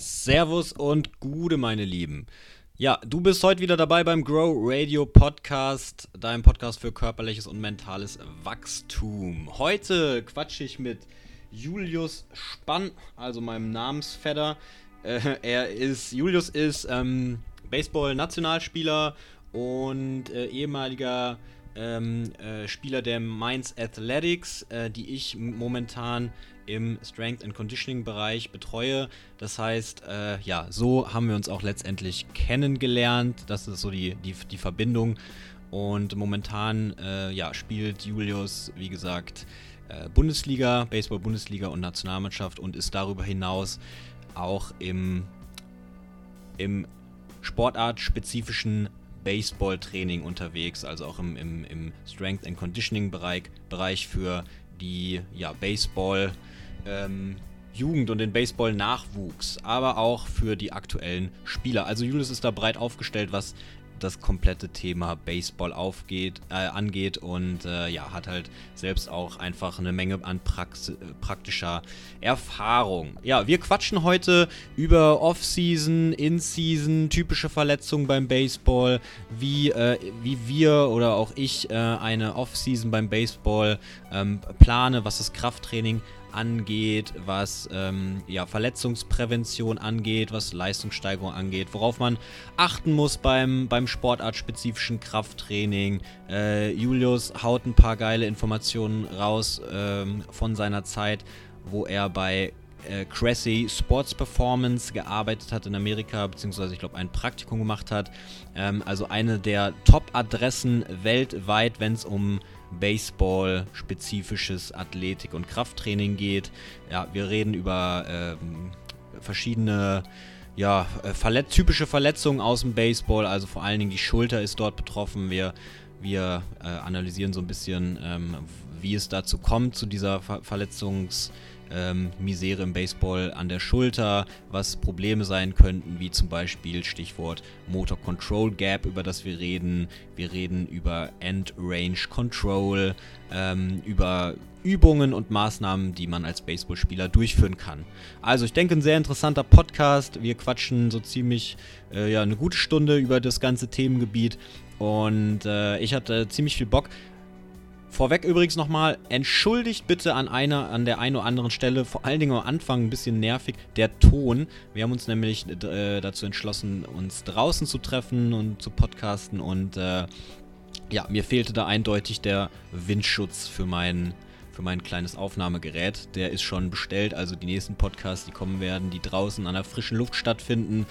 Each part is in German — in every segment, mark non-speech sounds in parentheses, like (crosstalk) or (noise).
Servus und Gude, meine Lieben. Ja, du bist heute wieder dabei beim Grow Radio Podcast, deinem Podcast für körperliches und mentales Wachstum. Heute quatsche ich mit Julius Spann, also meinem Namensvetter. Äh, er ist, Julius ist ähm, Baseball-Nationalspieler und äh, ehemaliger ähm, äh, Spieler der Mainz Athletics, äh, die ich momentan im Strength and Conditioning Bereich betreue. Das heißt, äh, ja, so haben wir uns auch letztendlich kennengelernt. Das ist so die, die, die Verbindung. Und momentan äh, ja, spielt Julius, wie gesagt, äh, Bundesliga, Baseball-Bundesliga und Nationalmannschaft und ist darüber hinaus auch im, im sportartspezifischen Baseball-Training unterwegs, also auch im, im, im Strength and Conditioning-Bereich Bereich für die ja, Baseball- ähm, Jugend und den Baseball-Nachwuchs, aber auch für die aktuellen Spieler. Also Julius ist da breit aufgestellt, was das komplette Thema Baseball aufgeht, äh, angeht und äh, ja, hat halt selbst auch einfach eine Menge an Prax praktischer Erfahrung. Ja, wir quatschen heute über Off-Season, In-Season, typische Verletzungen beim Baseball, wie, äh, wie wir oder auch ich äh, eine Off-Season beim Baseball ähm, plane, was das Krafttraining angeht, was ähm, ja, Verletzungsprävention angeht, was Leistungssteigerung angeht, worauf man achten muss beim, beim sportartspezifischen Krafttraining. Äh, Julius haut ein paar geile Informationen raus ähm, von seiner Zeit, wo er bei äh, Cressy Sports Performance gearbeitet hat in Amerika, beziehungsweise ich glaube ein Praktikum gemacht hat. Ähm, also eine der Top-Adressen weltweit, wenn es um Baseball-spezifisches Athletik- und Krafttraining geht. Ja, wir reden über ähm, verschiedene ja, äh, verlet typische Verletzungen aus dem Baseball, also vor allen Dingen die Schulter ist dort betroffen. Wir, wir äh, analysieren so ein bisschen, ähm, wie es dazu kommt, zu dieser Ver Verletzungs- ähm, Misere im Baseball an der Schulter, was Probleme sein könnten, wie zum Beispiel Stichwort Motor Control Gap, über das wir reden. Wir reden über End Range Control, ähm, über Übungen und Maßnahmen, die man als Baseballspieler durchführen kann. Also ich denke, ein sehr interessanter Podcast. Wir quatschen so ziemlich äh, ja, eine gute Stunde über das ganze Themengebiet und äh, ich hatte ziemlich viel Bock. Vorweg übrigens nochmal, entschuldigt bitte an einer, an der einen oder anderen Stelle, vor allen Dingen am Anfang ein bisschen nervig, der Ton. Wir haben uns nämlich äh, dazu entschlossen, uns draußen zu treffen und zu podcasten und äh, ja, mir fehlte da eindeutig der Windschutz für mein, mein kleines Aufnahmegerät. Der ist schon bestellt, also die nächsten Podcasts, die kommen werden, die draußen an der frischen Luft stattfinden,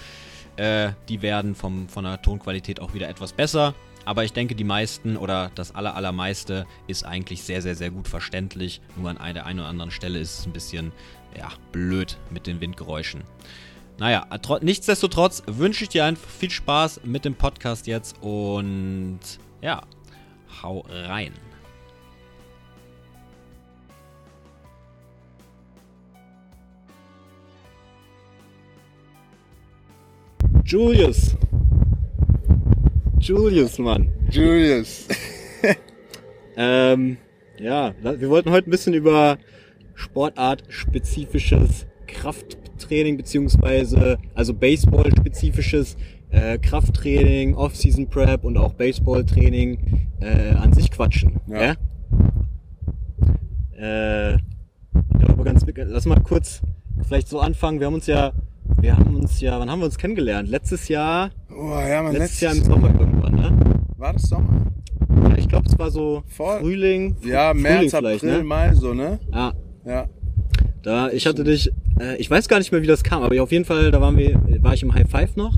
äh, die werden vom, von der Tonqualität auch wieder etwas besser. Aber ich denke, die meisten oder das aller, allermeiste ist eigentlich sehr, sehr, sehr gut verständlich. Nur an der einen oder anderen Stelle ist es ein bisschen, ja, blöd mit den Windgeräuschen. Naja, nichtsdestotrotz wünsche ich dir einfach viel Spaß mit dem Podcast jetzt und ja, hau rein. Julius, Julius, Mann. Julius. (laughs) ähm, ja, wir wollten heute ein bisschen über Sportart-spezifisches Krafttraining beziehungsweise also Baseball-spezifisches äh, Krafttraining, Off-Season Prep und auch Baseball-Training äh, an sich quatschen. Ja. ja? Äh, ja, aber ganz, lass mal kurz vielleicht so anfangen. Wir haben uns ja wir haben uns ja, wann haben wir uns kennengelernt? Letztes Jahr. Oh, ja, man, letztes, letztes Jahr im Sommer irgendwann, ne? War das Sommer? Ja, ich glaube, es war so Vor Frühling. Ja, Frühling März, April, ne? Mai, so, ne? Ja. Ja. Da, ich hatte dich, äh, ich weiß gar nicht mehr, wie das kam, aber auf jeden Fall, da waren wir, war ich im High Five noch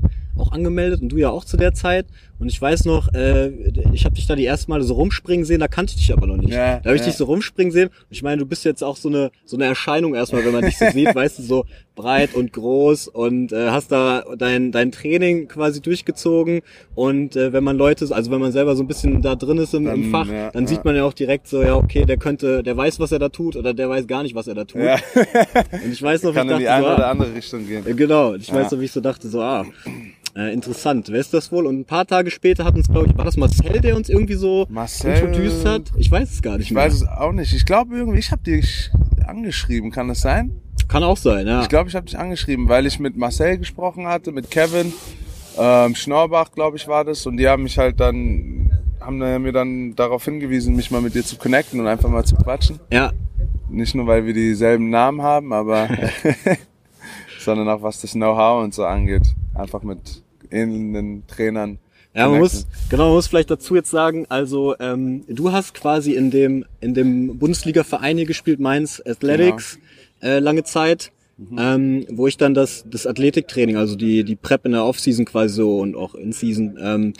angemeldet und du ja auch zu der Zeit. Und ich weiß noch, äh, ich habe dich da die ersten Male so rumspringen sehen, da kannte ich dich aber noch nicht. Ja, da habe ich ja. dich so rumspringen sehen. Und ich meine, du bist jetzt auch so eine so eine Erscheinung erstmal, wenn man dich so sieht, (laughs) weißt du, so breit und groß und äh, hast da dein dein Training quasi durchgezogen. Und äh, wenn man Leute, also wenn man selber so ein bisschen da drin ist im, im Fach, ja, dann sieht man ja auch direkt so, ja okay, der könnte, der weiß, was er da tut oder der weiß gar nicht, was er da tut. Und ich weiß noch, Kann ich dachte, in die eine so, ah, oder andere Richtung gehen. Genau. Ich weiß noch, wie ich so dachte, so ah äh, interessant, wer ist das wohl? Und ein paar Tage später hat uns, glaube ich, war das Marcel, der uns irgendwie so Marcel, introduced hat? Ich weiß es gar nicht ich mehr. Ich weiß es auch nicht. Ich glaube irgendwie, ich habe dich angeschrieben, kann das sein? Kann auch sein, ja. Ich glaube, ich habe dich angeschrieben, weil ich mit Marcel gesprochen hatte, mit Kevin, ähm, Schnorbach, glaube ich, war das. Und die haben mich halt dann, haben mir dann darauf hingewiesen, mich mal mit dir zu connecten und einfach mal zu quatschen. ja. Nicht nur, weil wir dieselben Namen haben, aber (laughs) (laughs) sondern auch was das Know-how und so angeht. Einfach mit ähnlichen Trainern. Ja, man connecten. muss, genau, man muss vielleicht dazu jetzt sagen, also ähm, du hast quasi in dem, in dem Bundesliga-Verein hier gespielt, Mainz Athletics, äh, lange Zeit, ähm, wo ich dann das, das Athletiktraining, also die, die Prep in der Offseason quasi so und auch in Season ähm,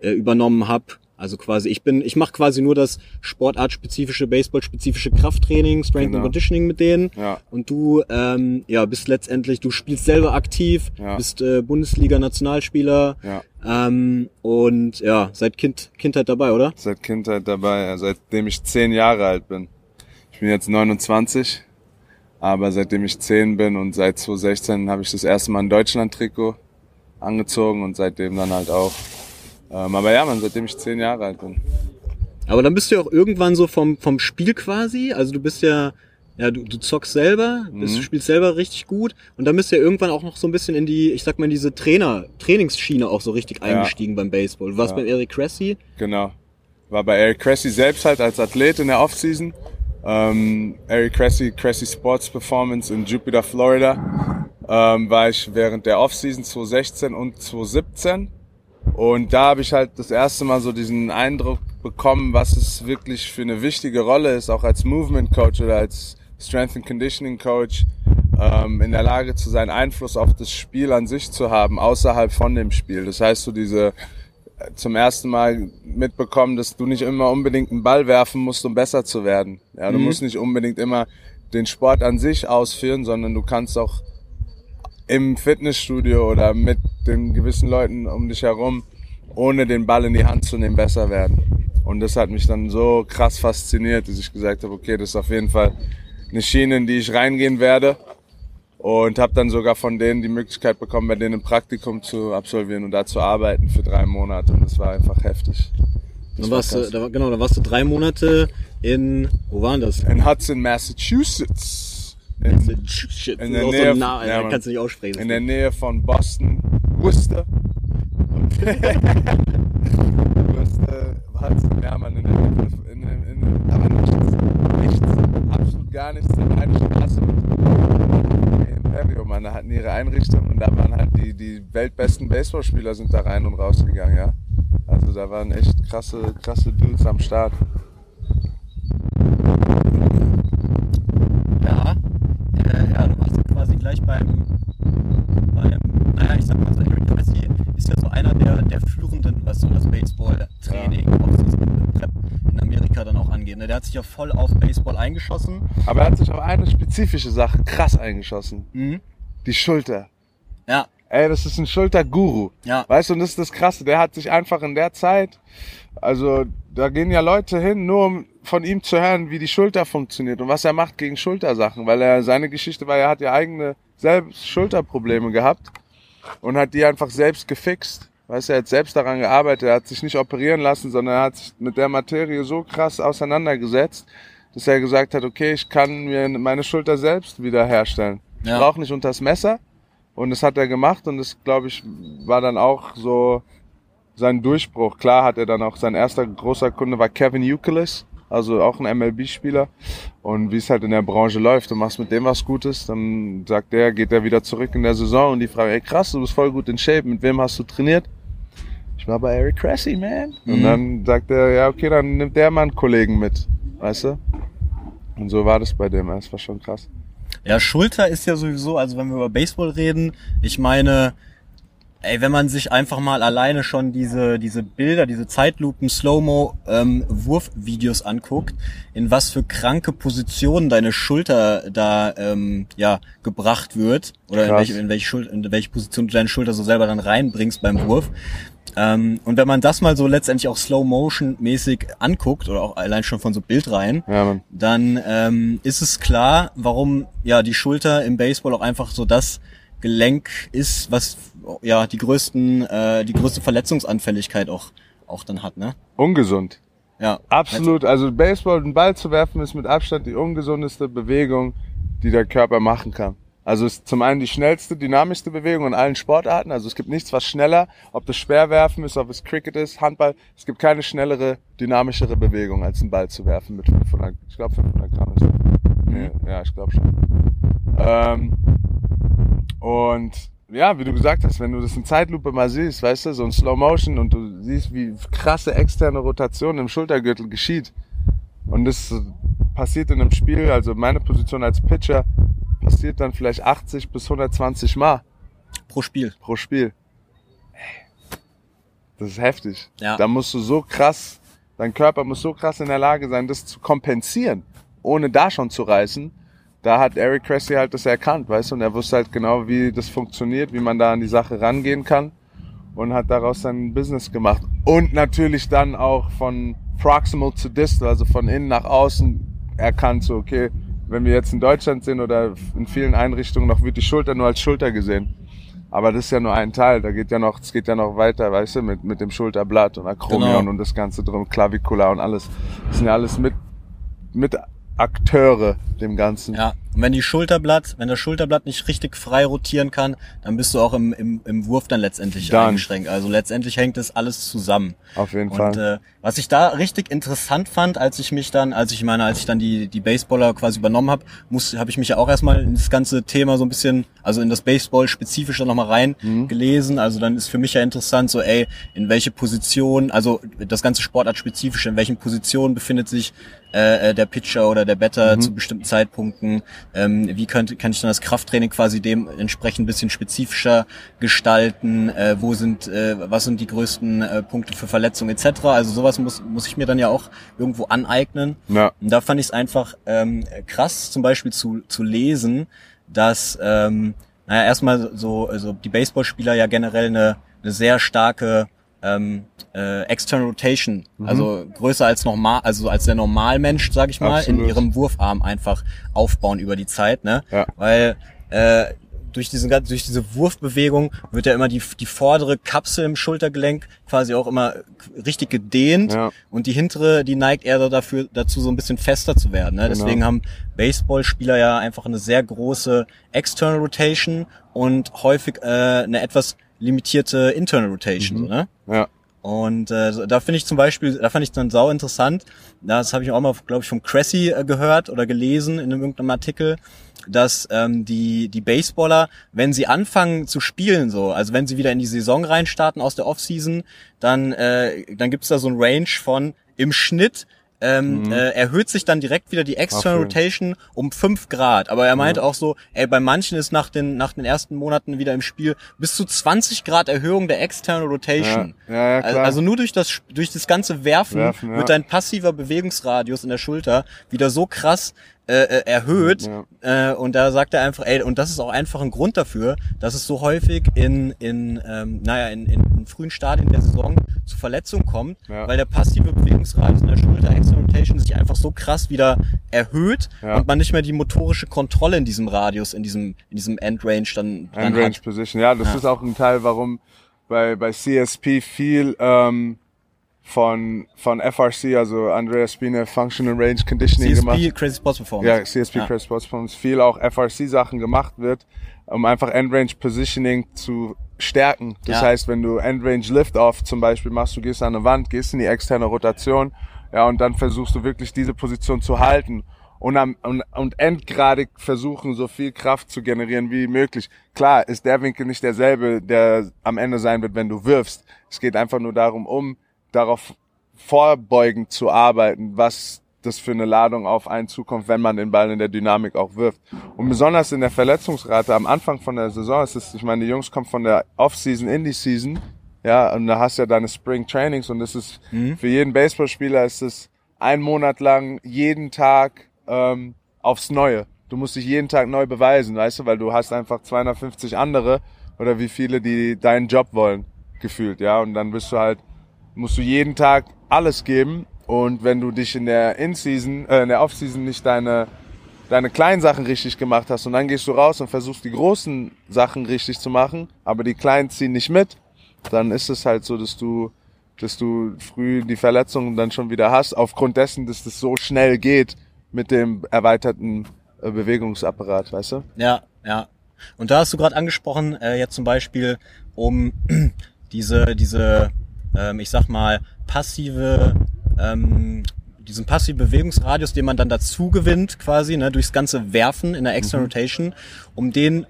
äh, übernommen hab. Also quasi, ich bin, ich mache quasi nur das sportartspezifische, baseballspezifische Krafttraining, Strength Genau. and Conditioning mit denen. Ja. Und du, ähm, ja, bist letztendlich, du spielst selber aktiv, Ja. bist äh, Bundesliga-Nationalspieler, Ja. ähm, und ja, seit kind, Kindheit dabei, oder? Seit Kindheit dabei, ja, seitdem ich zehn Jahre alt bin. Ich bin jetzt 29, aber seitdem ich zehn bin und seit 2016 habe ich das erste Mal ein Deutschland-Trikot angezogen und seitdem dann halt auch. Ähm, aber ja, man, seitdem ich zehn Jahre alt bin. Aber dann bist du ja auch irgendwann so vom, vom Spiel quasi, also du bist ja, ja, du, du zockst selber, bist, Mhm. spielst selber richtig gut und dann bist du ja irgendwann auch noch so ein bisschen in die, ich sag mal, in diese Trainer, Trainingsschiene auch so richtig eingestiegen beim Baseball. Du warst Ja. beim Eric Cressy. Genau. War bei Eric Cressy selbst halt als Athlet in der Offseason. Ähm, Eric Cressy, Cressy Sports Performance in Jupiter, Florida. Ähm, war ich während der Offseason 2016 und 2017. Und da habe ich halt das erste Mal so diesen Eindruck bekommen, was es wirklich für eine wichtige Rolle ist, auch als Movement Coach oder als Strength and Conditioning Coach, ähm, in der Lage zu sein, Einfluss auf das Spiel an sich zu haben, außerhalb von dem Spiel. Das heißt, so diese zum ersten Mal mitbekommen, dass du nicht immer unbedingt einen Ball werfen musst, um besser zu werden. Ja, du Mhm. musst nicht unbedingt immer den Sport an sich ausführen, sondern du kannst auch im Fitnessstudio oder mit den gewissen Leuten um dich herum, ohne den Ball in die Hand zu nehmen, besser werden. Und das hat mich dann so krass fasziniert, dass ich gesagt habe, okay, das ist auf jeden Fall eine Schiene, in die ich reingehen werde. Und habe dann sogar von denen die Möglichkeit bekommen, bei denen ein Praktikum zu absolvieren und da zu arbeiten für drei Monate. Und das war einfach heftig. Das Dann war warst du, da, genau, da warst du drei Monate in, wo waren das? In Hudson, Massachusetts. In, das in der so Nähe ein Na von- ja, kannst du nicht aussprechen. in der Nähe von Boston, Worcester. Und (laughs) Worcester, Hudson, ja man, in der, in, in, in, aber nichts, nichts, absolut gar nichts, in eine Straße. Imperium, man, da hatten ihre Einrichtung und da waren halt die, die weltbesten Baseballspieler sind da rein und rausgegangen, ja. Also da waren echt krasse, krasse Dudes am Start. Ja, äh, ja, du warst quasi gleich beim, beim naja, ich sag mal so, Eric Cressy ist ja so einer der, der Führenden, was so das Baseball-Training, Offseason, Prep in Amerika dann auch angeht. Ne? Der hat sich ja voll auf Baseball eingeschossen. Aber er hat sich auf eine spezifische Sache krass eingeschossen. Mhm. Die Schulter. Ja, Ey, das ist ein Schulterguru. ja, Weißt du, und das ist das Krasse. Der hat sich einfach in der Zeit, also da gehen ja Leute hin, nur um von ihm zu hören, wie die Schulter funktioniert und was er macht gegen Schultersachen. Weil er, seine Geschichte war, er hat ja eigene selbst Schulterprobleme gehabt und hat die einfach selbst gefixt. Weißt du, er hat selbst daran gearbeitet, er hat sich nicht operieren lassen, sondern er hat sich mit der Materie so krass auseinandergesetzt, dass er gesagt hat, okay, ich kann mir meine Schulter selbst wiederherstellen. Ich Ja. brauche nicht unters Messer. Und das hat er gemacht und das, glaube ich, war dann auch so sein Durchbruch. Klar hat er dann auch, sein erster großer Kunde war Kevin Euclid, also auch ein MLB-Spieler. Und wie es halt in der Branche läuft, du machst mit dem was Gutes, dann sagt der, geht er wieder zurück in der Saison und die fragen, ey krass, du bist voll gut in Shape, mit wem hast du trainiert? Ich war bei Eric Cressy, man. Und Mhm. dann sagt er, ja okay, dann nimmt der mal einen Kollegen mit, weißt du? Und so war das bei dem, das war schon krass. Ja, Schulter ist ja sowieso, also wenn wir über Baseball reden, ich meine, ey, wenn man sich einfach mal alleine schon diese, diese Bilder, diese Zeitlupen, Slow-Mo, ähm, Wurfvideos anguckt, in was für kranke Positionen deine Schulter da, ähm, ja, gebracht wird, oder in welche, in welche Schul in welche Position du deine Schulter so selber dann reinbringst beim Wurf. Ähm, und wenn man das mal so letztendlich auch Slow-Motion-mäßig anguckt, oder auch allein schon von so Bildreihen, Ja, dann ähm, ist es klar, warum ja die Schulter im Baseball auch einfach so das Gelenk ist, was ja die größten, äh, die größte Verletzungsanfälligkeit auch auch dann hat, ne? Ungesund. Ja. Absolut. Also Baseball, einen Ball zu werfen, ist mit Abstand die ungesundeste Bewegung, die der Körper machen kann. Also es ist zum einen die schnellste, dynamischste Bewegung in allen Sportarten. Also es gibt nichts, was schneller, ob das Speerwerfen ist, ob es Cricket ist, Handball. Es gibt keine schnellere, dynamischere Bewegung, als einen Ball zu werfen mit 500, ich glaube 500 Gramm ist das. Nee, ja, ich glaube schon. Ähm, und ja, wie du gesagt hast, wenn du das in Zeitlupe mal siehst, weißt du, so in Slow Motion und du siehst, wie krasse externe Rotation im Schultergürtel geschieht. Und das passiert in einem Spiel, also meine Position als Pitcher, passiert dann vielleicht 80 bis 120 Mal. Pro Spiel. Pro Spiel. Das ist heftig. Ja. Da musst du so krass, dein Körper muss so krass in der Lage sein, das zu kompensieren, ohne da schon zu reißen. Da hat Eric Cressy halt das erkannt, weißt du, und er wusste halt genau, wie das funktioniert, wie man da an die Sache rangehen kann und hat daraus sein Business gemacht. Und natürlich dann auch von proximal zu distal, also von innen nach außen erkannt, so okay, wenn wir jetzt in Deutschland sind oder in vielen Einrichtungen noch wird die Schulter nur als Schulter gesehen. Aber das ist ja nur ein Teil, da geht ja noch, es geht ja noch weiter, weißt du, mit, mit dem Schulterblatt und Akromion Genau. und das Ganze drum, Clavicula und alles. Das sind ja alles mit, mit Akteure dem Ganzen. Ja, und wenn die Schulterblatt, wenn das Schulterblatt nicht richtig frei rotieren kann, dann bist du auch im, im, im Wurf dann letztendlich Dann. eingeschränkt. Also letztendlich hängt das alles zusammen. Auf jeden Und Fall. äh, was ich da richtig interessant fand, als ich mich dann, als ich meine, als ich dann die die Baseballer quasi übernommen habe, muss habe ich mich ja auch erstmal in das ganze Thema so ein bisschen, also in das Baseball spezifisch dann nochmal rein Mhm. gelesen. Also dann ist für mich ja interessant, so ey, in welche Position, also das ganze Sportart spezifisch, in welchen Positionen befindet sich äh, äh, der Pitcher oder der Batter Mhm. zu bestimmten Zeitpunkten. Ähm, wie könnte, kann ich dann das Krafttraining quasi dementsprechend ein bisschen spezifischer gestalten? Äh, wo sind, äh, was sind die größten äh, Punkte für Verletzungen etc. Also sowas muss, muss ich mir dann ja auch irgendwo aneignen. Ja. Und da fand ich es einfach ähm, krass, zum Beispiel zu, zu lesen, dass, ähm, naja, erstmal so, also die Baseballspieler ja generell eine, eine sehr starke ähm, äh, External Rotation, Mhm. also größer als normal, also als der Normalmensch, sag ich mal, Absolut. in ihrem Wurfarm einfach aufbauen über die Zeit, ne? Ja. Weil äh, durch diesen durch diese Wurfbewegung wird ja immer die, die vordere Kapsel im Schultergelenk quasi auch immer richtig gedehnt Ja. und die hintere, die neigt eher dafür, dazu so ein bisschen fester zu werden. Ne? Genau. Deswegen haben Baseballspieler ja einfach eine sehr große External Rotation und häufig äh, eine etwas limitierte Internal Rotation. So, ne? Ja. Und äh, da finde ich zum Beispiel, da fand ich dann sau interessant. Das habe ich auch mal, glaube ich, vom Cressy äh, gehört oder gelesen in irgendeinem Artikel, dass ähm, die die Baseballer, wenn sie anfangen zu spielen, so, also wenn sie wieder in die Saison reinstarten aus der Offseason, dann äh, dann gibt's da so ein Range von im Schnitt ähm, äh, erhöht sich dann direkt wieder die External Ach, ja. Rotation um 5 Grad. Aber er meint auch so, ey, bei manchen ist nach den, nach den ersten Monaten wieder im Spiel bis zu 20 Grad Erhöhung der External Rotation. Ja, ja, ja, klar. Also nur durch das, durch das ganze Werfen, Werfen, ja. wird dein passiver Bewegungsradius in der Schulter wieder so krass äh, äh, erhöht. Äh, und da sagt er einfach, ey, und das ist auch einfach ein Grund dafür, dass es so häufig in, in ähm, naja, in, in, in frühen Stadien der Saison zu Verletzungen kommt, Ja. weil der passive Bewegungsradius in der Schulter, External Rotation, sich einfach so krass wieder erhöht Ja. und man nicht mehr die motorische Kontrolle in diesem Radius, in diesem, in diesem Endrange dann, dann End Range hat. Position. Ja, das Ja. ist auch ein Teil, warum bei, bei CSP viel ähm, von, von FRC, also Andrea Spine Functional Range Conditioning gemacht. CSP, Crazy Sports Performance. Ja, CSP Ja. Crash Sports Performance, viel auch FRC-Sachen gemacht wird, um einfach End-Range Positioning zu stärken. Das Ja. heißt, wenn du End-Range Lift-Off zum Beispiel machst, du gehst an eine Wand, gehst in die externe Rotation, ja, und dann versuchst du wirklich diese Position zu halten und, am, und, und endgradig versuchen, so viel Kraft zu generieren wie möglich. Klar ist der Winkel nicht derselbe, der am Ende sein wird, wenn du wirfst. Es geht einfach nur darum, um darauf vorbeugend zu arbeiten, was das für eine Ladung auf einen zukommt, wenn man den Ball in der Dynamik auch wirft. Und besonders in der Verletzungsrate am Anfang von der Saison ist es, ich meine, die Jungs kommen von der Off-Season in die Season, ja, und da hast du ja deine Spring Trainings und das ist für jeden Baseballspieler ist es ein Monat lang jeden Tag ähm, aufs Neue. Du musst dich jeden Tag neu beweisen, weißt du, weil du hast einfach 250 andere oder wie viele, die deinen Job wollen, gefühlt, ja, und dann bist du halt musst du jeden Tag alles geben und wenn du dich in der In-Season, äh, in der Off-Season nicht deine deine kleinen Sachen richtig gemacht hast und dann gehst du raus und versuchst die großen Sachen richtig zu machen, aber die kleinen ziehen nicht mit, dann ist es halt so, dass du dass du früh die Verletzungen dann schon wieder hast, aufgrund dessen, dass das so schnell geht mit dem erweiterten äh, Bewegungsapparat, weißt du? Ja, ja. Und da hast du gerade angesprochen, äh, jetzt zum Beispiel um (clears throat) diese, diese, ähm, ich sag mal, passive, ähm, diesen passiven Bewegungsradius, den man dann dazu gewinnt, quasi, ne, durchs ganze Werfen in der External mhm. Rotation, um den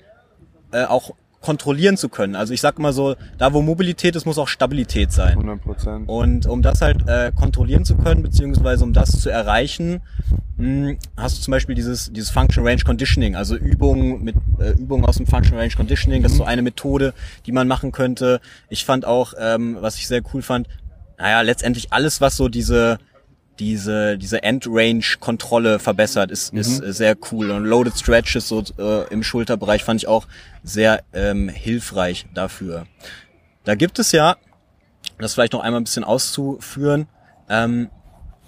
äh, auch kontrollieren zu können. Also ich sag mal so, da wo Mobilität ist, muss auch Stabilität sein. 100%. Und um das halt äh, kontrollieren zu können, beziehungsweise um das zu erreichen, mh, hm, hast du zum Beispiel dieses, dieses Function Range Conditioning, also Übungen mit äh, Übungen aus dem Function Range Conditioning. Das ist so mhm. eine Methode, die man machen könnte. Ich fand auch, ähm, was ich sehr cool fand, naja, letztendlich alles, was so diese diese, diese End-Range-Kontrolle verbessert, ist, mhm. ist sehr cool. Und Loaded Stretches so äh, im Schulterbereich fand ich auch sehr ähm, hilfreich dafür. Da gibt es ja, das vielleicht noch einmal ein bisschen auszuführen, ähm,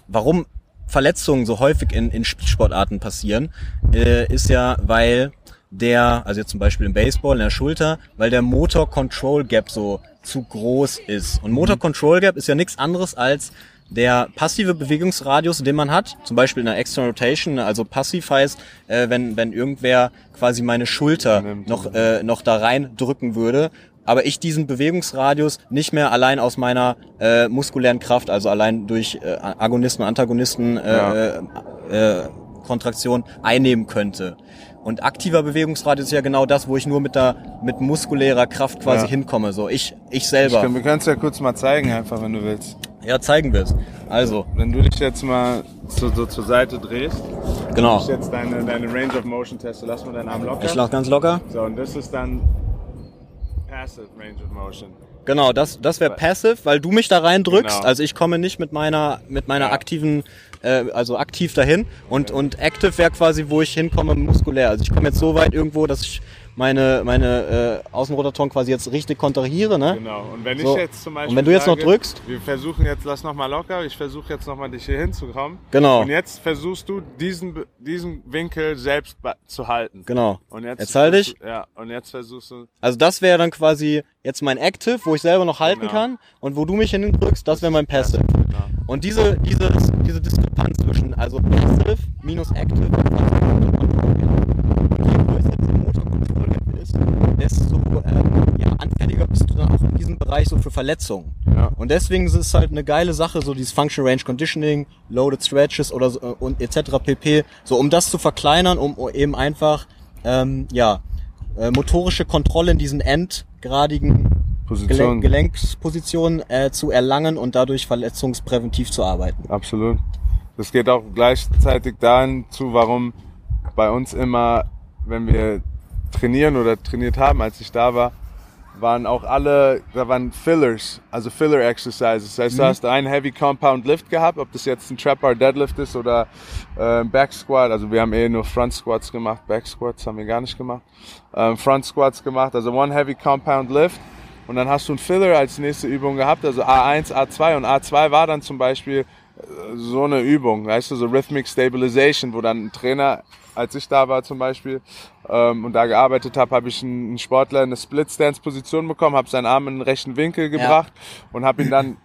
warum Verletzungen so häufig in, in Spielsportarten passieren, äh, ist ja, weil der, also jetzt zum Beispiel im Baseball, in der Schulter, weil der Motor Control Gap so zu groß ist. Und Motor mhm. Control Gap ist ja nichts anderes als der passive Bewegungsradius, den man hat, zum Beispiel in der External Rotation, also passiv heißt, äh, wenn, wenn irgendwer quasi meine Schulter noch, äh, noch da rein drücken würde, aber ich diesen Bewegungsradius nicht mehr allein aus meiner äh, muskulären Kraft, also allein durch äh, Agonisten, Antagonisten, äh, ja. äh, äh, Kontraktion einnehmen könnte. Und aktiver Bewegungsradius ist ja genau das, wo ich nur mit der mit muskulärer Kraft quasi ja. hinkomme. So ich ich selber. Ich kann, wir können es ja kurz mal zeigen, einfach, wenn du willst. Ja, zeigen wir es. Also. Wenn du dich jetzt mal so, so zur Seite drehst. Genau. Ich jetzt deine, deine Range of Motion teste. Lass mal deinen Arm locker. Ich lass ganz locker. So, und das ist dann Passive Range of Motion. Genau, das, das wäre Passive, weil du mich da reindrückst. Genau. Also ich komme nicht mit meiner, mit meiner ja. aktiven, äh, also aktiv dahin. Und, ja. und Active wäre quasi, wo ich hinkomme, muskulär. Also ich komme jetzt so weit irgendwo, dass ich meine, meine äh, Außenrotatoren quasi jetzt richtig kontrahiere. Ne? Genau. Und wenn so. ich jetzt zum Beispiel. Und wenn du jetzt sage, noch drückst. Wir versuchen jetzt, lass noch mal locker, ich versuche jetzt noch mal dich hier hinzukommen. Genau. Und jetzt versuchst du diesen, diesen Winkel selbst zu halten. Genau. Und jetzt, jetzt halte ich. Ja, und jetzt versuchst du. Also das wäre dann quasi jetzt mein Active, wo ich selber noch halten genau. kann. Und wo du mich hindrückst, das wäre mein Passive. Genau. Und diese, dieses, diese Diskrepanz zwischen, also Passive minus Active, desto ähm, ja, anfälliger bist du dann auch in diesem Bereich so für Verletzungen. Ja. Und deswegen ist es halt eine geile Sache, so dieses Function Range Conditioning, Loaded Stretches oder so, äh, und etc. pp. So um das zu verkleinern, um eben einfach ähm, ja äh, motorische Kontrolle in diesen endgradigen Position. Gelenk Gelenkspositionen äh, zu erlangen und dadurch verletzungspräventiv zu arbeiten. Absolut. Das geht auch gleichzeitig dahin zu, warum bei uns immer, wenn wir trainieren oder trainiert haben, als ich da war, waren auch alle, da waren Fillers, also Filler Exercises. Das heißt, mhm. du hast einen Heavy Compound Lift gehabt, ob das jetzt ein Trap Bar Deadlift ist oder äh, Back Squat. Also wir haben eh nur Front Squats gemacht, Back Squats haben wir gar nicht gemacht. Ähm, Front Squats gemacht, also One Heavy Compound Lift. Und dann hast du einen Filler als nächste Übung gehabt, also A1, A2 und A2 war dann zum Beispiel äh, so eine Übung, weißt du, so Rhythmic Stabilization, wo dann ein Trainer als ich da war zum Beispiel ähm, und da gearbeitet habe, habe ich einen Sportler in eine Split-Stance-Position bekommen, habe seinen Arm in den rechten Winkel gebracht ja. und habe ihn dann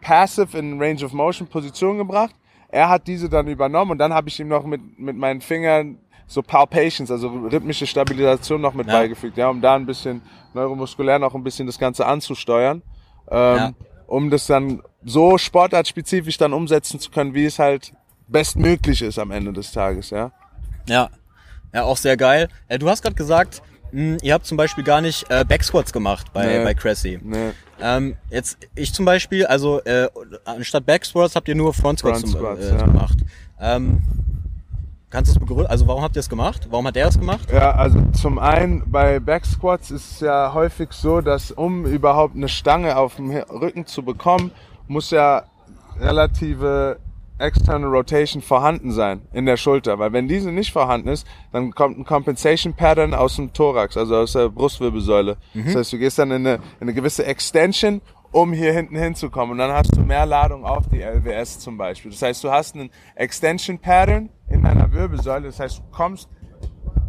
passive in Range of Motion Position gebracht. Er hat diese dann übernommen und dann habe ich ihm noch mit, mit meinen Fingern so Palpations, also rhythmische Stabilisation noch mit ja. beigefügt, ja, um da ein bisschen neuromuskulär noch ein bisschen das Ganze anzusteuern, ähm, ja. um das dann so sportartspezifisch dann umsetzen zu können, wie es halt bestmöglich ist am Ende des Tages, ja. Ja, ja, auch sehr geil. Äh, du hast gerade gesagt, mh, hm, ihr habt zum Beispiel gar nicht äh, Backsquats gemacht bei, nee, bei Cressy. Nee. Ähm, jetzt, ich zum Beispiel, also äh, anstatt Backsquats habt ihr nur Front Squats, Front zum, äh, ja. gemacht. Ähm, kannst du es begründen? Also warum habt ihr es gemacht? Warum hat er es gemacht? Ja, also zum einen bei Backsquats ist es ja häufig so, dass um überhaupt eine Stange auf dem Rücken zu bekommen, muss ja relative externe Rotation vorhanden sein in der Schulter, weil wenn diese nicht vorhanden ist, dann kommt ein Compensation Pattern aus dem Thorax, also aus der Brustwirbelsäule. Mhm. Das heißt, du gehst dann in eine, in eine gewisse Extension, um hier hinten hinzukommen und dann hast du mehr Ladung auf die LWS zum Beispiel. Das heißt, du hast einen Extension Pattern in deiner Wirbelsäule, das heißt, du kommst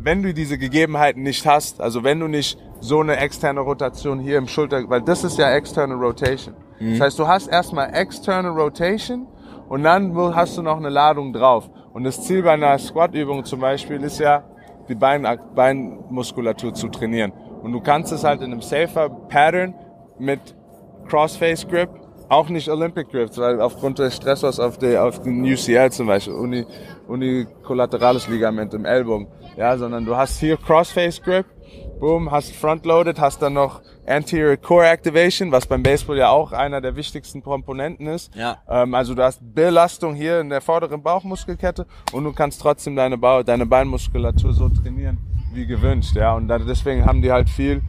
wenn du diese Gegebenheiten nicht hast, also wenn du nicht so eine externe Rotation hier im Schulter, weil das ist ja externe Rotation. Mhm. Das heißt, du hast erstmal externe Rotation und dann hast du noch eine Ladung drauf. Und das Ziel bei einer Squat-Übung zum Beispiel ist ja, die Bein Beinmuskulatur zu trainieren. Und du kannst es halt in einem safer Pattern mit Crossface Grip, auch nicht Olympic Grips, weil aufgrund des Stressors auf, die, auf den UCL zum Beispiel, Uni, unikollaterales Ligament im Ellbogen, ja, sondern du hast hier Crossface Grip, boom, hast Frontloaded, hast dann noch Anterior Core Activation, was beim Baseball ja auch einer der wichtigsten Komponenten ist. Ja. Ähm, also du hast Belastung hier in der vorderen Bauchmuskelkette und du kannst trotzdem deine, Bau deine Beinmuskulatur so trainieren wie gewünscht. Ja, und deswegen haben die halt viel.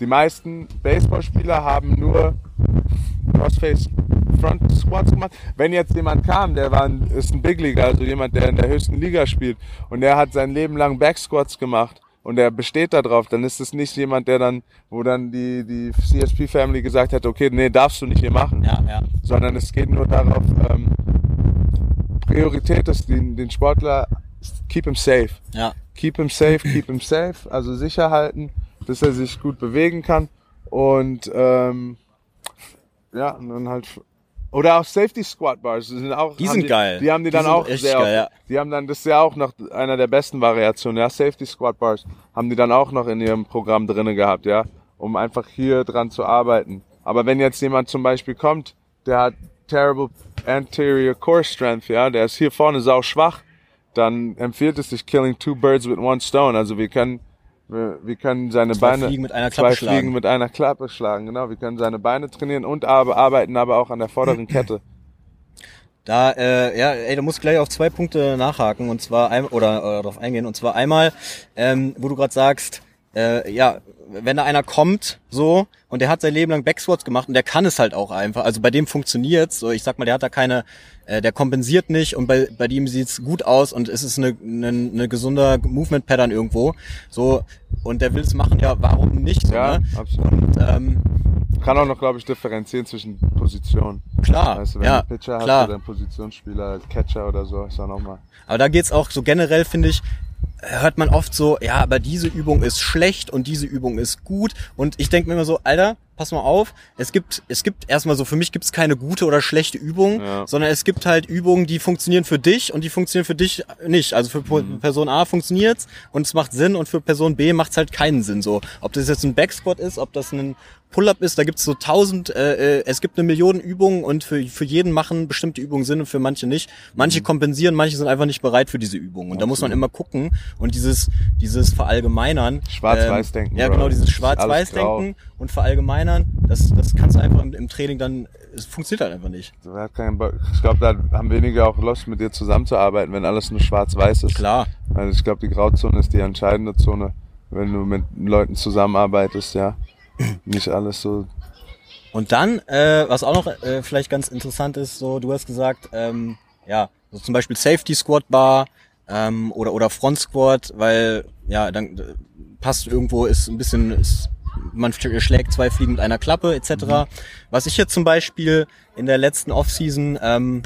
Die meisten Baseballspieler haben nur Crossface Front Squats gemacht. Wenn jetzt jemand kam, der war ein, ist ein Big League, also jemand, der in der höchsten Liga spielt und der hat sein Leben lang Back Squats gemacht und er besteht da drauf, dann ist es nicht jemand, der dann, wo dann die, die CSP Family gesagt hat, okay, nee, darfst du nicht hier machen. Ja, ja. Sondern es geht nur darauf, ähm, Priorität ist, den, den Sportler, keep him safe. Ja. Keep him safe, keep him safe, also sicher halten, dass er sich gut bewegen kann und ähm, ja, und dann halt oder auch Safety Squat Bars, die sind auch Die sind die, geil. Die haben die, Die dann auch sehr geil, ja. Die haben dann das ist ja auch noch einer der besten Variationen, ja, Safety Squat Bars haben die dann auch noch in ihrem Programm drinne gehabt, ja, um einfach hier dran zu arbeiten. Aber wenn jetzt jemand zum Beispiel kommt, der hat terrible anterior core strength, ja, der ist hier vorne sau schwach, dann empfiehlt es sich killing two birds with one stone. Also wir können wir, wir können seine Zwei Beine Fliegen mit einer Klappe zwei schlagen. Fliegen mit einer Klappe schlagen, genau. Wir können seine Beine trainieren und aber, arbeiten aber auch an der vorderen (clears throat) Kette. Da, äh, ja, ey, du musst gleich auf zwei Punkte nachhaken und zwar ein, oder, oder darauf eingehen und zwar einmal, ähm, wo du gerade sagst, äh, ja, wenn da einer kommt, so, und der hat sein Leben lang Backsquats gemacht und der kann es halt auch einfach. Also bei dem funktioniert's. So, ich sag mal, der hat da keine, äh, der kompensiert nicht und bei, bei dem sieht's gut aus und es ist eine, eine, eine gesunder Movement Pattern irgendwo. So, und der will's machen, ja, warum nicht? So, Ja, ne? absolut. Und, ähm, Kann auch noch, glaube ich, differenzieren zwischen Positionen. klar, Weißt du, wenn ja, du einen Pitcher klar. hast oder einen Positionsspieler, Catcher oder so, ist auch nochmal. Aber da geht's auch so generell, finde ich, hört man oft so, ja, aber diese Übung ist schlecht und diese Übung ist gut. Und ich denke mir immer so, Alter, pass mal auf, es gibt, es gibt erstmal so, für mich gibt's keine gute oder schlechte Übung, Ja. sondern es gibt halt Übungen, die funktionieren für dich und die funktionieren für dich nicht. Also für Mhm. Person A funktioniert's und es macht Sinn und für Person B macht's halt keinen Sinn. So, ob das jetzt ein Backsquat ist, ob das ein Pull-up ist, da gibt's so tausend, äh, äh, es gibt eine Million Übungen und für, für jeden machen bestimmte Übungen Sinn und für manche nicht. Manche kompensieren, manche sind einfach nicht bereit für diese Übungen. Und da muss man immer gucken und dieses, dieses Verallgemeinern. Schwarz-Weiß-Denken, Ähm, ja, genau, dieses. Schwarz-Weiß-Denken und Verallgemeinern, das, das kannst du einfach im, im Training dann, es funktioniert halt einfach nicht. Ich glaube, da haben weniger auch Lust, mit dir zusammenzuarbeiten, wenn alles nur schwarz-weiß ist. Klar. Also ich glaube, die Grauzone ist die entscheidende Zone, wenn du mit Leuten zusammenarbeitest, ja. Nicht alles so. Und dann, äh, was auch noch äh, vielleicht ganz interessant ist, so du hast gesagt, ähm, ja, so zum Beispiel Safety Squat Bar ähm, oder oder Front Squat, weil ja dann äh, passt irgendwo ist ein bisschen ist, man schlägt zwei Fliegen mit einer Klappe etc. Was ich jetzt zum Beispiel in der letzten Offseason ähm,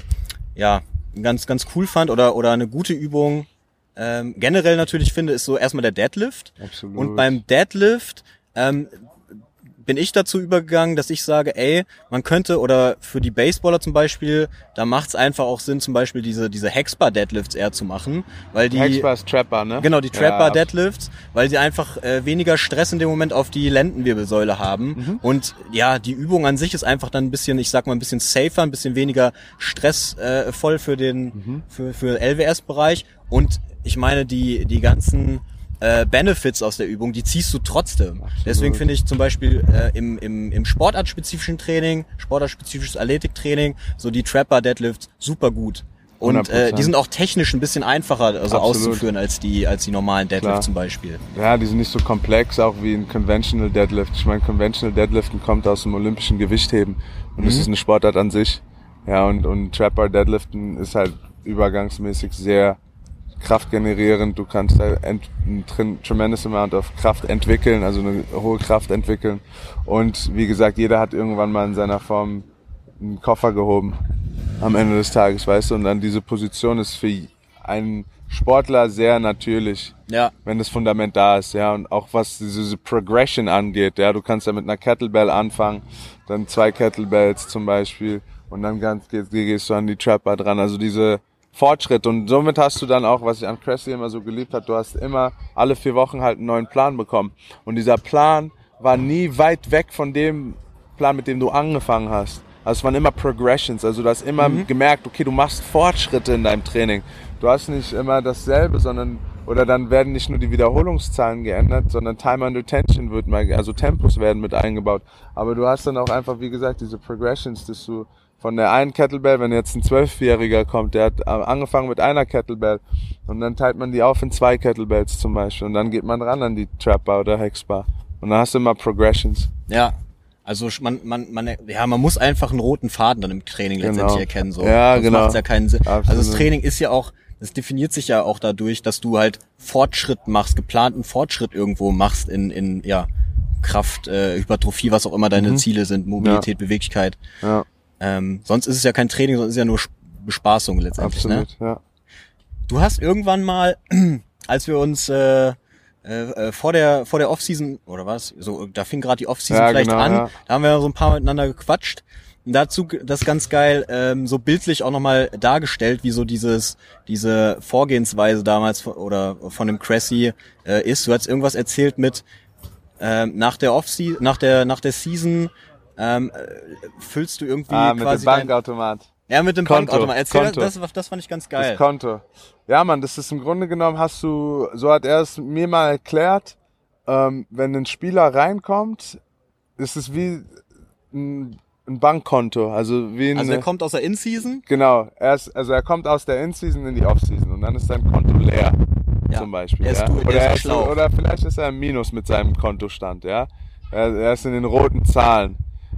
ja ganz ganz cool fand oder oder eine gute Übung ähm, generell natürlich finde, ist so erstmal der Deadlift. Absolut. Und beim Deadlift ähm, bin ich dazu übergegangen, dass ich sage, ey, man könnte oder für die Baseballer zum Beispiel, da macht es einfach auch Sinn, zum Beispiel diese diese Hexbar Deadlifts eher zu machen, weil die Hexbar ist Trapper, ne? Genau, die Trapbar Ja, Deadlifts, weil sie einfach äh, weniger Stress in dem Moment auf die Lendenwirbelsäule haben. Mhm. Und ja, die Übung an sich ist einfach dann ein bisschen, ich sag mal, ein bisschen safer, ein bisschen weniger stressvoll äh, für den, Mhm. für, für LWS-Bereich. Und ich meine, die, die ganzen äh, Benefits aus der Übung, die ziehst du trotzdem. Deswegen finde ich zum Beispiel äh, im, im, im sportartspezifischen Training, sportartspezifisches Athletiktraining, so die Trapper Deadlifts super gut. Und äh, 100%. die sind auch technisch ein bisschen einfacher also Absolut. auszuführen als die als die normalen Deadlifts Klar. zum Beispiel. Ja, die sind nicht so komplex, auch wie ein Conventional Deadlift. Ich meine, Conventional Deadliften kommt aus dem olympischen Gewichtheben und es ist eine Sportart an sich. Ja, und, und Trapper Deadliften ist halt übergangsmäßig sehr kraftgenerierend. Du kannst ent, ein tremendous amount of Kraft entwickeln, also eine hohe Kraft entwickeln. Und wie gesagt, jeder hat irgendwann mal in seiner Form einen Koffer gehoben am Ende des Tages, weißt du? Und dann diese Position ist für einen Sportler sehr natürlich Ja. wenn das Fundament da ist, ja, und auch was diese, diese Progression angeht, ja, du kannst ja mit einer Kettlebell anfangen, dann zwei Kettlebells zum Beispiel, und dann ganz, gehst, gehst du an die Trapper dran, also diese Fortschritt. Und somit hast du dann auch, was ich an Cressy immer so geliebt hat, du hast immer alle vier Wochen halt einen neuen Plan bekommen. Und dieser Plan war nie weit weg von dem Plan, mit dem du angefangen hast. Also es waren immer Progressions. Also du hast immer mhm. gemerkt, okay, du machst Fortschritte in deinem Training. Du hast nicht immer dasselbe, sondern oder dann werden nicht nur die Wiederholungszahlen geändert, sondern Time under Tension wird mal, also Tempos werden mit eingebaut. Aber du hast dann auch einfach, wie gesagt, diese Progressions, dass du von der einen Kettlebell, wenn jetzt ein Zwölfjähriger kommt, der hat angefangen mit einer Kettlebell und dann teilt man die auf in zwei Kettlebells zum Beispiel und dann geht man ran an die Trapbar oder Hexbar und dann hast du immer Progressions. Ja, also man, man, man, ja, man muss einfach einen roten Faden dann im Training genau. letztendlich erkennen. So. Ja, Sonst genau. Macht's ja keinen Sinn. Absolut. Also das Training ist ja auch, das definiert sich ja auch dadurch, dass du halt Fortschritt machst, geplanten Fortschritt irgendwo machst in, in ja, Kraft, äh, Hypertrophie, was auch immer deine mhm. Ziele sind, Mobilität, ja. Beweglichkeit. Ja. Ähm, sonst ist es ja kein Training, sondern ist ja nur Bespaßung letztendlich. Ne? Absolut, ne? ja. Du hast irgendwann mal, (clears throat) als wir uns äh, äh, vor der vor der Offseason oder was, so da fing gerade die Offseason ja, vielleicht genau, an, ja. da haben wir so ein paar miteinander gequatscht dazu das ganz geil ähm, so bildlich auch nochmal dargestellt, wie so dieses diese Vorgehensweise damals oder von dem Cressy äh, ist. Du hast irgendwas erzählt mit ähm, nach der Off nach der nach der Season ähm, äh, füllst du irgendwie ah, mit quasi dem Bankautomat. Ja, mit dem Konto, Bankautomat. Erzähl Konto. Das, das, fand ich ganz geil. Das Konto. Ja, man, das ist im Grunde genommen hast du, so hat er es mir mal erklärt, ähm, wenn ein Spieler reinkommt, ist es wie ein ein Bankkonto, also wie eine, Also er kommt aus der In-Season? Genau, er ist, also er kommt aus der In-Season in die Off-Season und dann ist sein Konto leer, ja. zum Beispiel. Er ist, ja? du, oder, ist schlau. oder vielleicht ist er im Minus mit seinem Kontostand, ja. Er, er ist in den roten Zahlen.